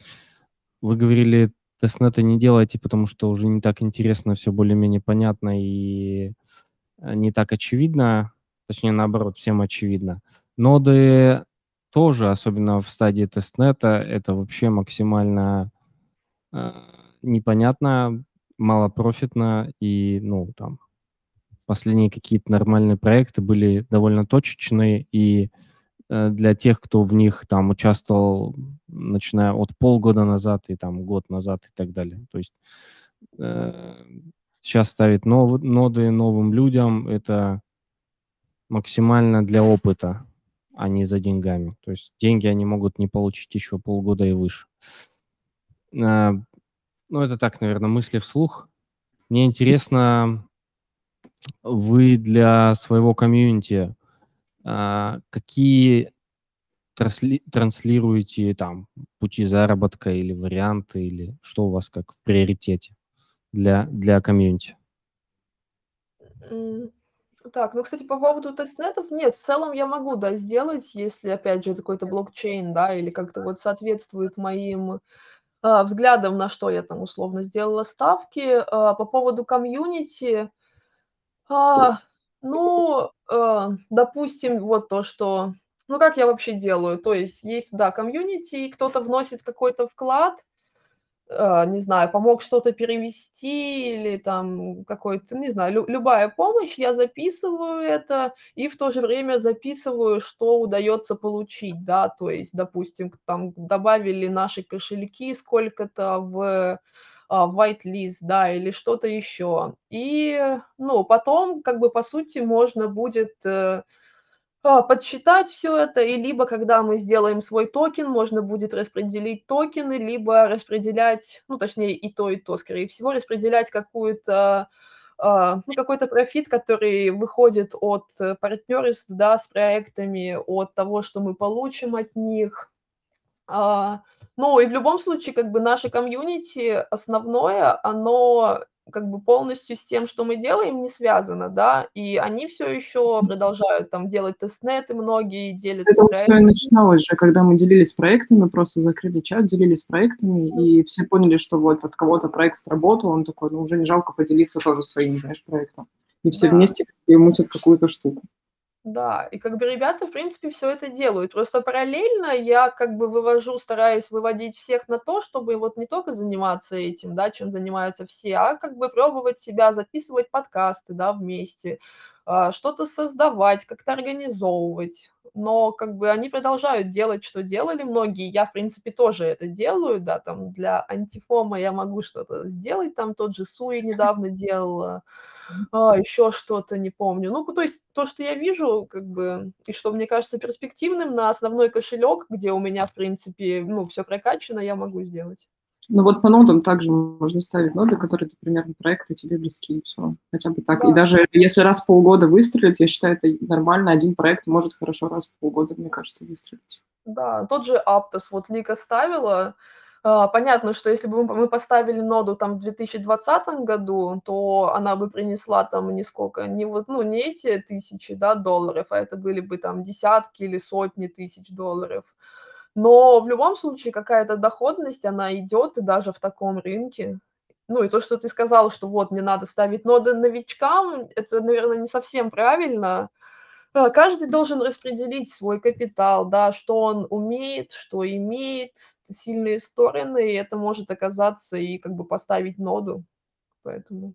говорили, тестнеты не делайте, потому что уже не так интересно, все более-менее понятно и э, не так очевидно, точнее, наоборот, всем очевидно. Ноды тоже, особенно в стадии тестнета, это вообще максимально э, непонятно, малопрофитно и, ну, там, последние какие-то нормальные проекты были довольно точечные, и э, для тех, кто в них там участвовал, начиная от полгода назад и там год назад и так далее. То есть э, сейчас ставить нов, ноды новым людям, это максимально для опыта, а не за деньгами. То есть деньги они могут не получить еще полгода и выше. Э, ну, это так, наверное, мысли вслух. Мне интересно, вы для своего комьюнити а, какие трансли, транслируете там пути заработка или варианты, или что у вас как в приоритете для, для комьюнити? Так, ну, кстати, по поводу тестнетов, нет, в целом я могу, да, сделать, если, опять же, это какой-то блокчейн, да, или как-то вот соответствует моим а, взглядам, на что я там условно сделала ставки. А, по поводу комьюнити, а, ну, э, допустим, вот то, что ну, как я вообще делаю? То есть есть, да, комьюнити, и кто-то вносит какой-то вклад, э, не знаю, помог что-то перевести или там какой-то, не знаю, лю любая помощь, я записываю это и в то же время записываю, что удается получить, да. То есть, допустим, там добавили наши кошельки сколько-то в, а, whitelist, да, или что-то еще. И, ну, потом, как бы, по сути, можно будет, э, а, подсчитать все это, и либо когда мы сделаем свой токен, можно будет распределить токены, либо распределять, ну, точнее, и то, и то, скорее всего, распределять какую-то, а, ну, какой-то профит, который выходит от партнерств, да, с проектами, от того, что мы получим от них. А, ну, и в любом случае, как бы, наше комьюнити основное, оно как бы полностью с тем, что мы делаем, не связано, да, и они все еще продолжают там делать тестнеты многие, делятся Это вот всё и начиналось же, когда мы делились проектами, просто закрыли чат, делились проектами, и все поняли, что вот от кого-то проект сработал, он такой, ну, уже не жалко поделиться тоже своим, знаешь, проектом. И все Да. вместе и мутят какую-то штуку. Да, и как бы ребята, в принципе, все это делают. Просто параллельно я как бы вывожу, стараюсь выводить всех на то, чтобы вот не только заниматься этим, да, чем занимаются все, а как бы пробовать себя, записывать подкасты, да, вместе, что-то создавать, как-то организовывать. Но как бы они продолжают делать, что делали многие. Я, в принципе, тоже это делаю, да, там для антифома я могу что-то сделать, там тот же Суи недавно делала а, еще что-то, не помню. Ну, то есть то, что я вижу, как бы, и что мне кажется перспективным на основной кошелек, где у меня, в принципе, ну, все прокачано, я могу сделать. Ну вот по нодам также можно ставить ноды, которые, примерно, проекты тебе близки, и всё. Хотя бы так. И Да. даже если раз в полгода выстрелит, я считаю, это нормально. Один проект может хорошо раз в полгода, мне кажется, выстрелить. Да, тот же Aptos, вот Лика ставила. А, понятно, что если бы мы поставили ноду там в 2020 году, то она бы принесла там не сколько, не вот, ну, не эти тысячи, да, долларов, а это были бы там десятки или сотни тысяч долларов. Но в любом случае какая-то доходность, она идет и даже в таком рынке. Ну, и то, что ты сказал, что вот не надо ставить ноды новичкам, это, наверное, не совсем правильно. А, каждый должен распределить свой капитал, да, что он умеет, что имеет, сильные стороны, и это может оказаться и как бы поставить ноду. Поэтому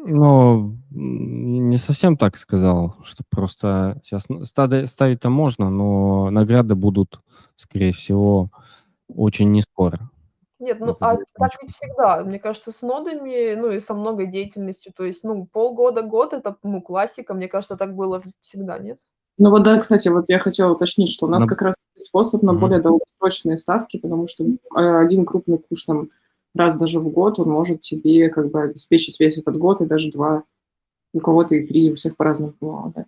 Ну, не совсем так сказал, что просто сейчас стады ставить-то можно, но награды будут, скорее всего, очень не скоро. Нет, ну, Это а так ведь всегда, мне кажется, с нодами, ну, и со многой деятельностью. То есть, ну, полгода, год- это, ну, классика. Мне кажется, так было всегда, нет? Ну вот да, кстати, вот я хотела уточнить, что у нас На как раз способ на более долгосрочные ставки, потому что, а, один крупный куш там раз даже в год, он может тебе как бы обеспечить весь этот год и даже 2, у кого-то и 3, у всех по-разному бывало, да.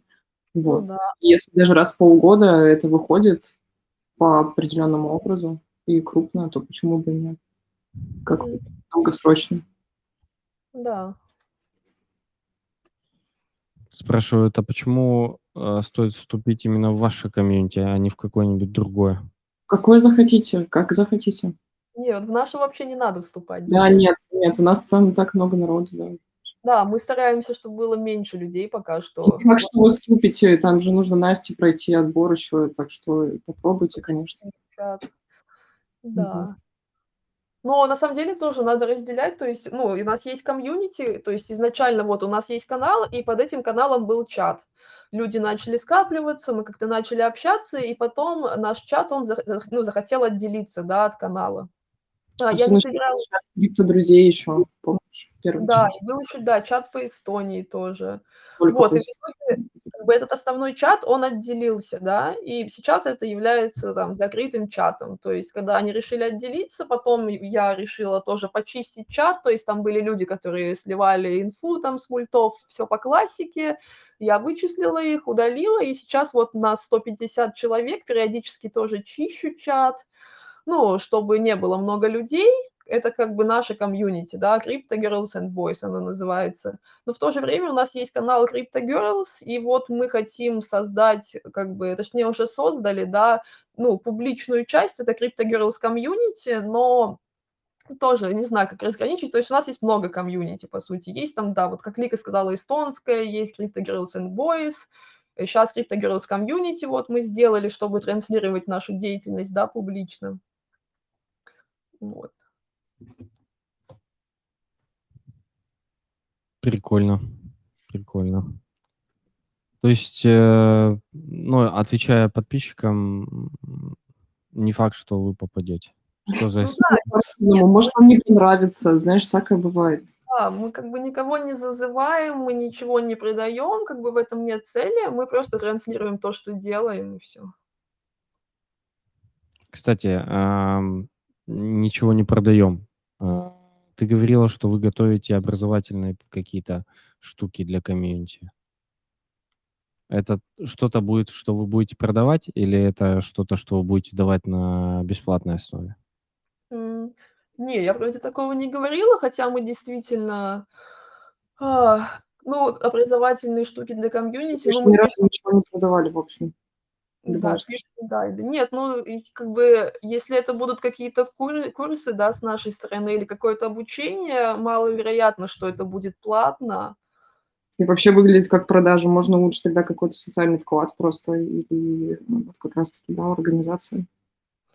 Вот. да. Если даже раз в полгода это выходит по определенному образу и крупно, то почему бы нет? Как долгосрочно. Да. Спрашивают, а почему, э, стоит вступить именно в ваше комьюнити, а не в какое-нибудь другое? Какое захотите, как захотите. Нет, в наше вообще не надо вступать. Да, нет, нет, у нас там так много народу, да. Да, мы стараемся, чтобы было меньше людей пока что. факт, что вы вступите, там же нужно Насте пройти отбор еще, так что попробуйте, конечно. Да. Но на самом деле тоже надо разделять, то есть, ну, и у нас есть комьюнити, то есть изначально вот у нас есть канал, и под этим каналом был чат. Люди начали скапливаться, мы как-то начали общаться, и потом наш чат, он ну, захотел отделиться, да, от канала. А, я не собиралась крипто друзей еще, помнишь? Первый Да, и был еще, да, чат по Эстонии тоже. Только Вот, и в пусть. итоге, как бы этот основной чат, он отделился, да, и сейчас это является там закрытым чатом. То есть, когда они решили отделиться, потом я решила тоже почистить чат, то есть там были люди, которые сливали инфу там с мультов, все по классике. Я вычислила их, удалила, и сейчас вот на 150 человек периодически тоже чищу чат, ну, чтобы не было много людей. Это как бы наша комьюнити, да, Crypto Girls and Boys она называется. Но в то же время у нас есть канал Crypto Girls, и вот мы хотим создать, как бы, точнее уже создали, да, ну, публичную часть, это Crypto Girls комьюнити, но тоже не знаю, как разграничить. То есть у нас есть много комьюнити, по сути. Есть там, да, вот как Лика сказала, эстонская, есть Crypto Girls and Boys, сейчас Crypto Girls комьюнити вот мы сделали, чтобы транслировать нашу деятельность, да, публично. Вот. Прикольно, прикольно. То есть, э, ну, отвечая подписчикам, не факт, что вы попадете. Что за Ну да, может, вам не понравится, знаешь, всякое бывает. да, мы как бы никого не зазываем, мы ничего не продаем, как бы в этом нет цели, мы просто транслируем то, что делаем, и все. Кстати, ничего не продаем. А, ты говорила, что вы готовите образовательные какие-то штуки для комьюнити. Это что-то будет, что вы будете продавать, или это что-то, что вы будете давать на бесплатной основе? Не, я вроде такого не говорила, хотя мы действительно, а, ну, образовательные штуки для комьюнити, Мы ну, мы ни разу ничего не продавали, в общем. В Да, гайды. Нет, ну, как бы, если это будут какие-то кур курсы, да, с нашей стороны или какое-то обучение, маловероятно, что это будет платно. И вообще выглядит как продажа. Можно лучше тогда какой-то социальный вклад просто или ну, вот как раз-таки, да, организация.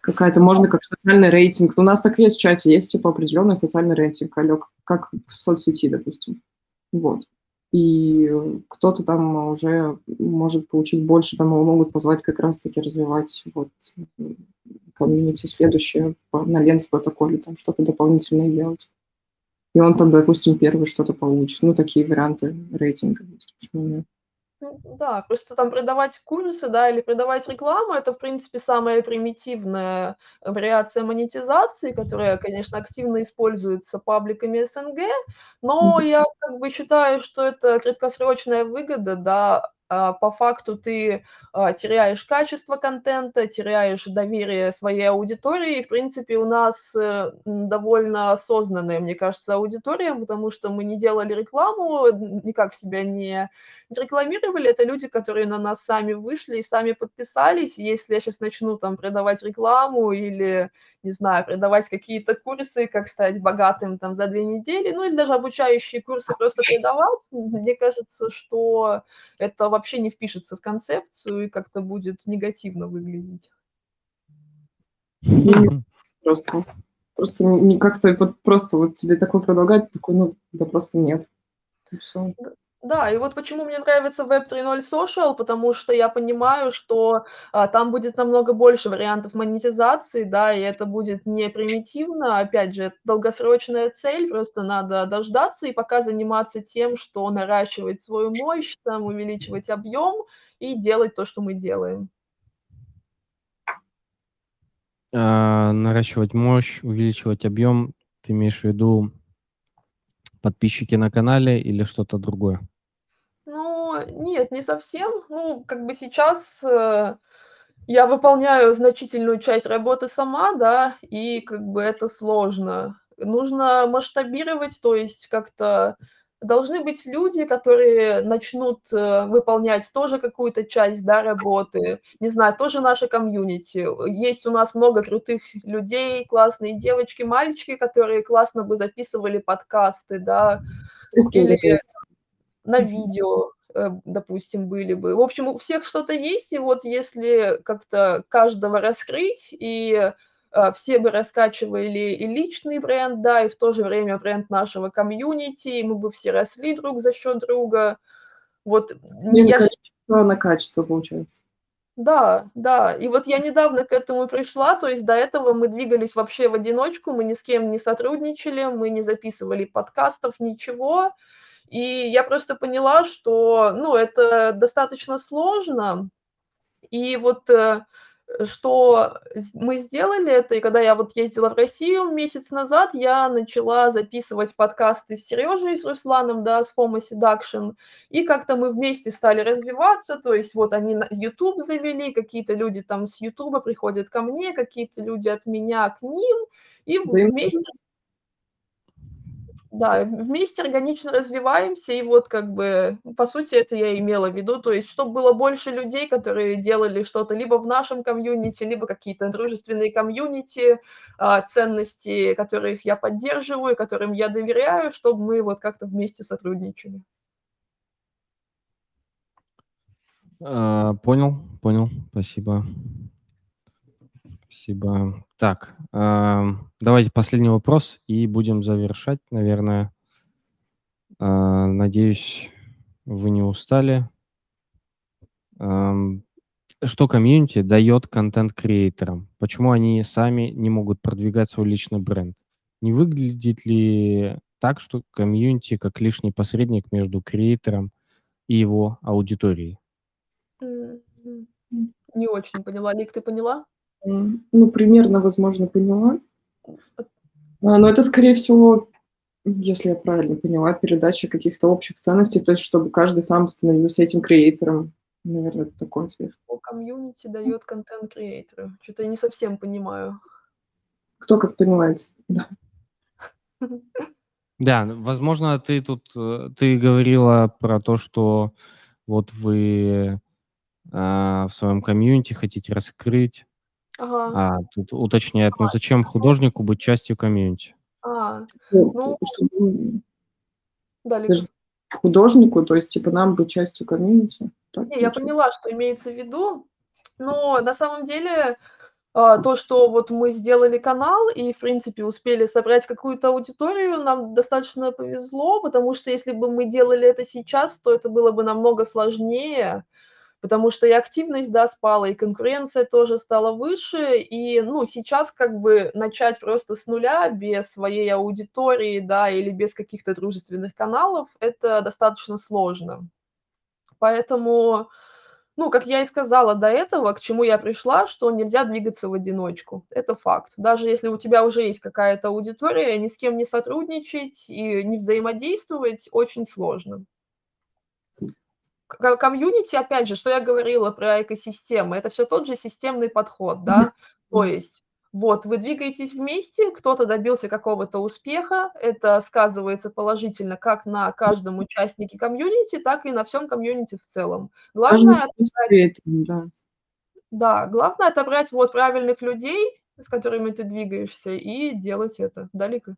Какая-то, можно как социальный рейтинг. У нас так и есть в чате, есть типа определенный социальный рейтинг, алё, как в соцсети, допустим. Вот. И кто-то там уже может получить больше, там его могут позвать как раз-таки развивать вот комьюнити следующее на Ленс протоколе, там что-то дополнительное делать. И он там, допустим, первый что-то получит. Ну, такие варианты рейтинга. Почему нет? Ну да, просто там продавать курсы, да, или продавать рекламу- это, в принципе, самая примитивная вариация монетизации, которая, конечно, активно используется пабликами СНГ. Но я как бы считаю, что это краткосрочная выгода, да. А, по факту ты, а, теряешь качество контента, теряешь доверие своей аудитории. И, в принципе, у нас, э, довольно осознанная, мне кажется, аудитория, потому что мы не делали рекламу, никак себя не не рекламировали. Это люди, которые на нас сами вышли и сами подписались. Если я сейчас начну там продавать рекламу или, не знаю, продавать какие-то курсы, как стать богатым там за 2 недели, ну или даже обучающие курсы просто продавать, мне кажется, что это вообще не впишется в концепцию и как-то будет негативно выглядеть. Просто. Просто не как-то просто вот тебе такое предлагают, такой: "Ну, да просто нет". Д да, и вот почему мне нравится Web 3.0 Social, потому что я понимаю, что, а, там будет намного больше вариантов монетизации, да, и это будет не примитивно. Опять же, это долгосрочная цель, просто надо дождаться и пока заниматься тем, что наращивать свою мощь, там, увеличивать объем и делать то, что мы делаем. А, наращивать мощь, увеличивать объем. Ты имеешь в виду подписчики на канале или что-то другое? Нет, не совсем. Ну, как бы сейчас, э, я выполняю значительную часть работы сама, да, и как бы это сложно. Нужно масштабировать, то есть как-то должны быть люди, которые начнут, э, выполнять тоже какую-то часть, да, работы. Не знаю, тоже наше комьюнити. Есть у нас много крутых людей, классные девочки, мальчики, которые классно бы записывали подкасты, да, или на видео, допустим, были бы. В общем, у всех что-то есть, и вот если как-то каждого раскрыть, и, э, все бы раскачивали и личный бренд, да, и в то же время бренд нашего комьюнити, и мы бы все росли друг за счет друга. Вот, Не я а на качество получается. Да, да. И вот я недавно к этому пришла, то есть до этого мы двигались вообще в одиночку, мы ни с кем не сотрудничали, мы не записывали подкастов, ничего. И я просто поняла, что, ну, это достаточно сложно. И вот, э, что мы сделали это, и когда я вот ездила в Россию месяц назад, я начала записывать подкасты с Серёжей, с Русланом, да, с Fomo Seduction, и как-то мы вместе стали развиваться. То есть вот они на "Ютуб" завели, какие-то люди там с "Ютуба" приходят ко мне, какие-то люди от меня к ним, и вместе. Да, вместе органично развиваемся, и вот как бы, по сути, это я имела в виду. То есть чтоб было больше людей, которые делали что-то либо в нашем комьюнити, либо какие-то дружественные комьюнити, а, ценности которых я поддерживаю, которым я доверяю, чтоб мы вот как-то вместе сотрудничали. А, понял, понял. Спасибо. Спасибо. Так, ам, давайте последний вопрос и будем завершать, наверное. А, надеюсь, вы не устали. Ам, что комьюнити даёт контент-креаторам? Почему они сами не могут продвигать свой личный бренд? Не выглядит ли так, что комьюнити как лишний посредник между креатором и его аудиторией? Не очень поняла. Лик, ты поняла? М, ну, примерно, возможно, поняла. А, но это, скорее всего, если я правильно поняла, передача каких-то общих ценностей, то есть чтобы каждый сам становился этим креатором. Наверно, это такой ответ. Что комьюнити даёт контент-креатору? Чё-то я не совсем понимаю. Кто как понимает, да. Да, н возможно, ты тут, э, ты говорила про то, что вот вы, а, в своем комьюнити хотите раскрыть, Ага. а тут уточняют: А, "Ну зачем художнику быть частью комьюнити?" А, Ну, ну чтобы, Да, художнику, то есть типа нам быть частью комьюнити, так Не, я поняла, что имеется в виду. Но на самом деле, а, то, что вот мы сделали канал и, в принципе, успели собрать какую-то аудиторию, нам достаточно повезло, потому что если бы мы делали это сейчас, то это было бы намного сложнее, потому что и активность, да, спала, и конкуренция тоже стала выше. И, ну, сейчас как бы начать просто с нуля, без своей аудитории, да, или без каких-то дружественных каналов- это достаточно сложно. Поэтому, ну, как я и сказала до этого, к чему я пришла, что нельзя двигаться в одиночку. Это факт. Даже если у тебя уже есть какая-то аудитория, ни с кем не сотрудничать и не взаимодействовать очень сложно. Ко комьюнити, опять же, что я говорила про экосистемы- это всё тот же системный подход, да. То есть вот вы двигаетесь вместе, кто-то добился какого-то успеха, это сказывается положительно как на каждом участнике комьюнити, так и на всём комьюнити в целом. Главное отобрать да. Да, главное отобрать вот правильных людей, с которыми ты двигаешься, и делать это. Да, Лика?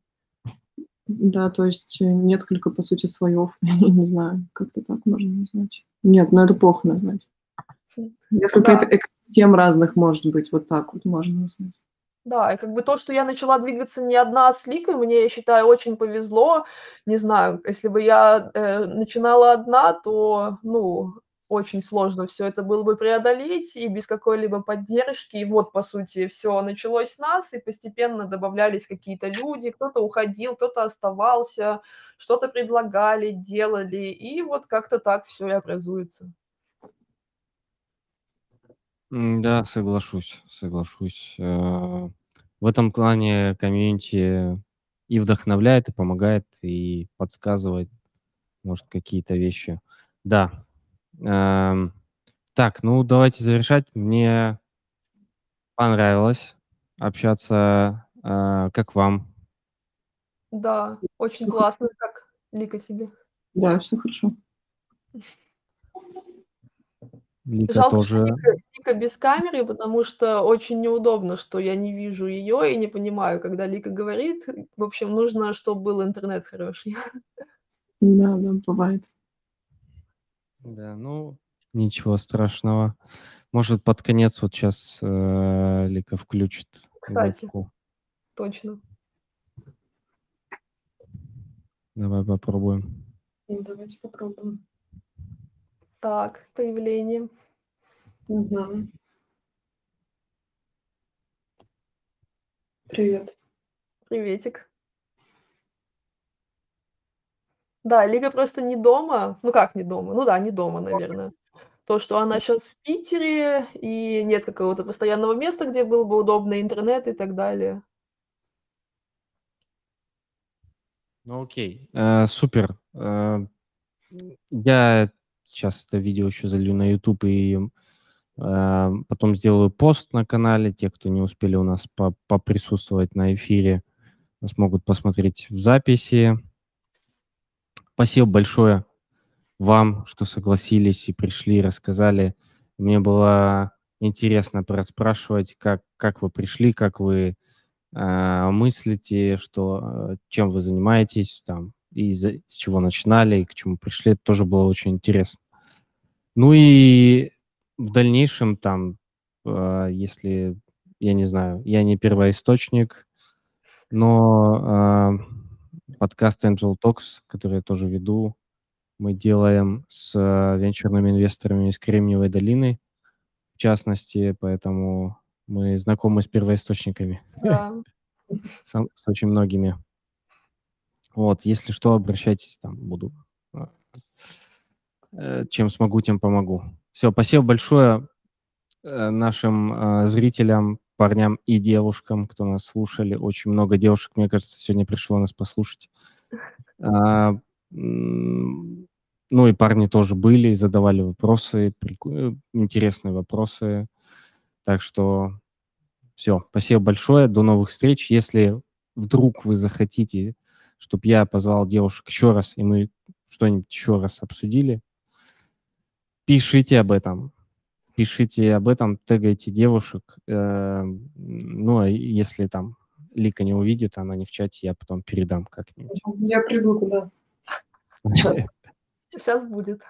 Да, то есть, э, несколько, по сути, слоёв, я не знаю, как-то так можно назвать. Нет, ну это плохо назвать. Несколько да. экосистем разных, может быть, вот так вот можно назвать. Да, и как бы то, что я начала двигаться не одна с Ликой, мне, я считаю, очень повезло. Не знаю, если бы я, э, начинала одна, то, ну, очень сложно всё это было бы преодолеть и без какой-либо поддержки. И вот, по сути, всё началось с нас, и постепенно добавлялись какие-то люди, кто-то уходил, кто-то оставался, что-то предлагали, делали, и вот как-то так всё и образуется. М-да, соглашусь, соглашусь. А, в этом плане комьюнити и вдохновляет, и помогает, и подсказывает, может, какие-то вещи. Да. Эм, так, ну давайте завершать. Мне понравилось общаться. Э, как вам? Да, очень Всё классно. Как Лика тебе? Да, всё хорошо. Лика Жалко, что тоже. Лика Лика без камеры, потому что очень неудобно, что я не вижу её и не понимаю, когда Лика говорит. В общем, нужно, чтоб был интернет хороший. Да, да, бывает. Да, ну, ничего страшного. Может, под конец вот щас, э, Лика включит Кстати, вебку. точно. Давай попробуем. Ну, давайте попробуем. Так, с появлением. Мгм. Привет. Приветик. Да, Лика просто не дома. Ну как не дома? Ну да, не дома, наверно. То, что она щас в Питере и нет какого-то постоянного места, где был бы удобный интернет и так далее. Ну окей, э, супер. Э, я щас это видео еще залью на "Ютуб" и, э, потом сделаю пост на канале. Те, кто не успели у нас по поприсутствовать на эфире, смогут посмотреть в записи. Спасибо большое вам, что согласились и пришли, рассказали. Мне было интересно пораспрашивать, как как вы пришли, как вы, э, мыслите, что, э, чем вы занимаетесь там, и за с чего начинали, и к чему пришли. Это тоже было очень интересно. Ну и в дальнейшем там, э, если, я не знаю, я не первоисточник, но, э, подкаст Angel Talks, который я тоже веду, мы делаем с венчурными инвесторами из Кремниевой долины, в частности, поэтому мы знакомы с первоисточниками. Да. Сам с очень многими. Вот, если что, обращайтесь, там буду, э, э, чем смогу, тем помогу. Всё, спасибо большое, э, нашим, э, зрителям, парням и девушкам, кто нас слушали. Очень много девушек, мне кажется, сегодня пришло нас послушать. А, ну и парни тоже были задавали вопросы, прико интересные вопросы. Так что всё, спасибо большое, до новых встреч. Если вдруг вы захотите, чтоб я позвал девушек еще раз, и мы что-нибудь еще раз обсудили пишите об этом. Пишите об этом, тегайте девушек. Э, ну, а если там Лика не увидит, она не в чате, я потом передам как-нибудь. Я приду туда. Щас будет.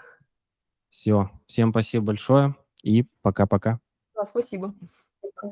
Всё, всем спасибо большое и пока-пока. Да, спасибо. Пока.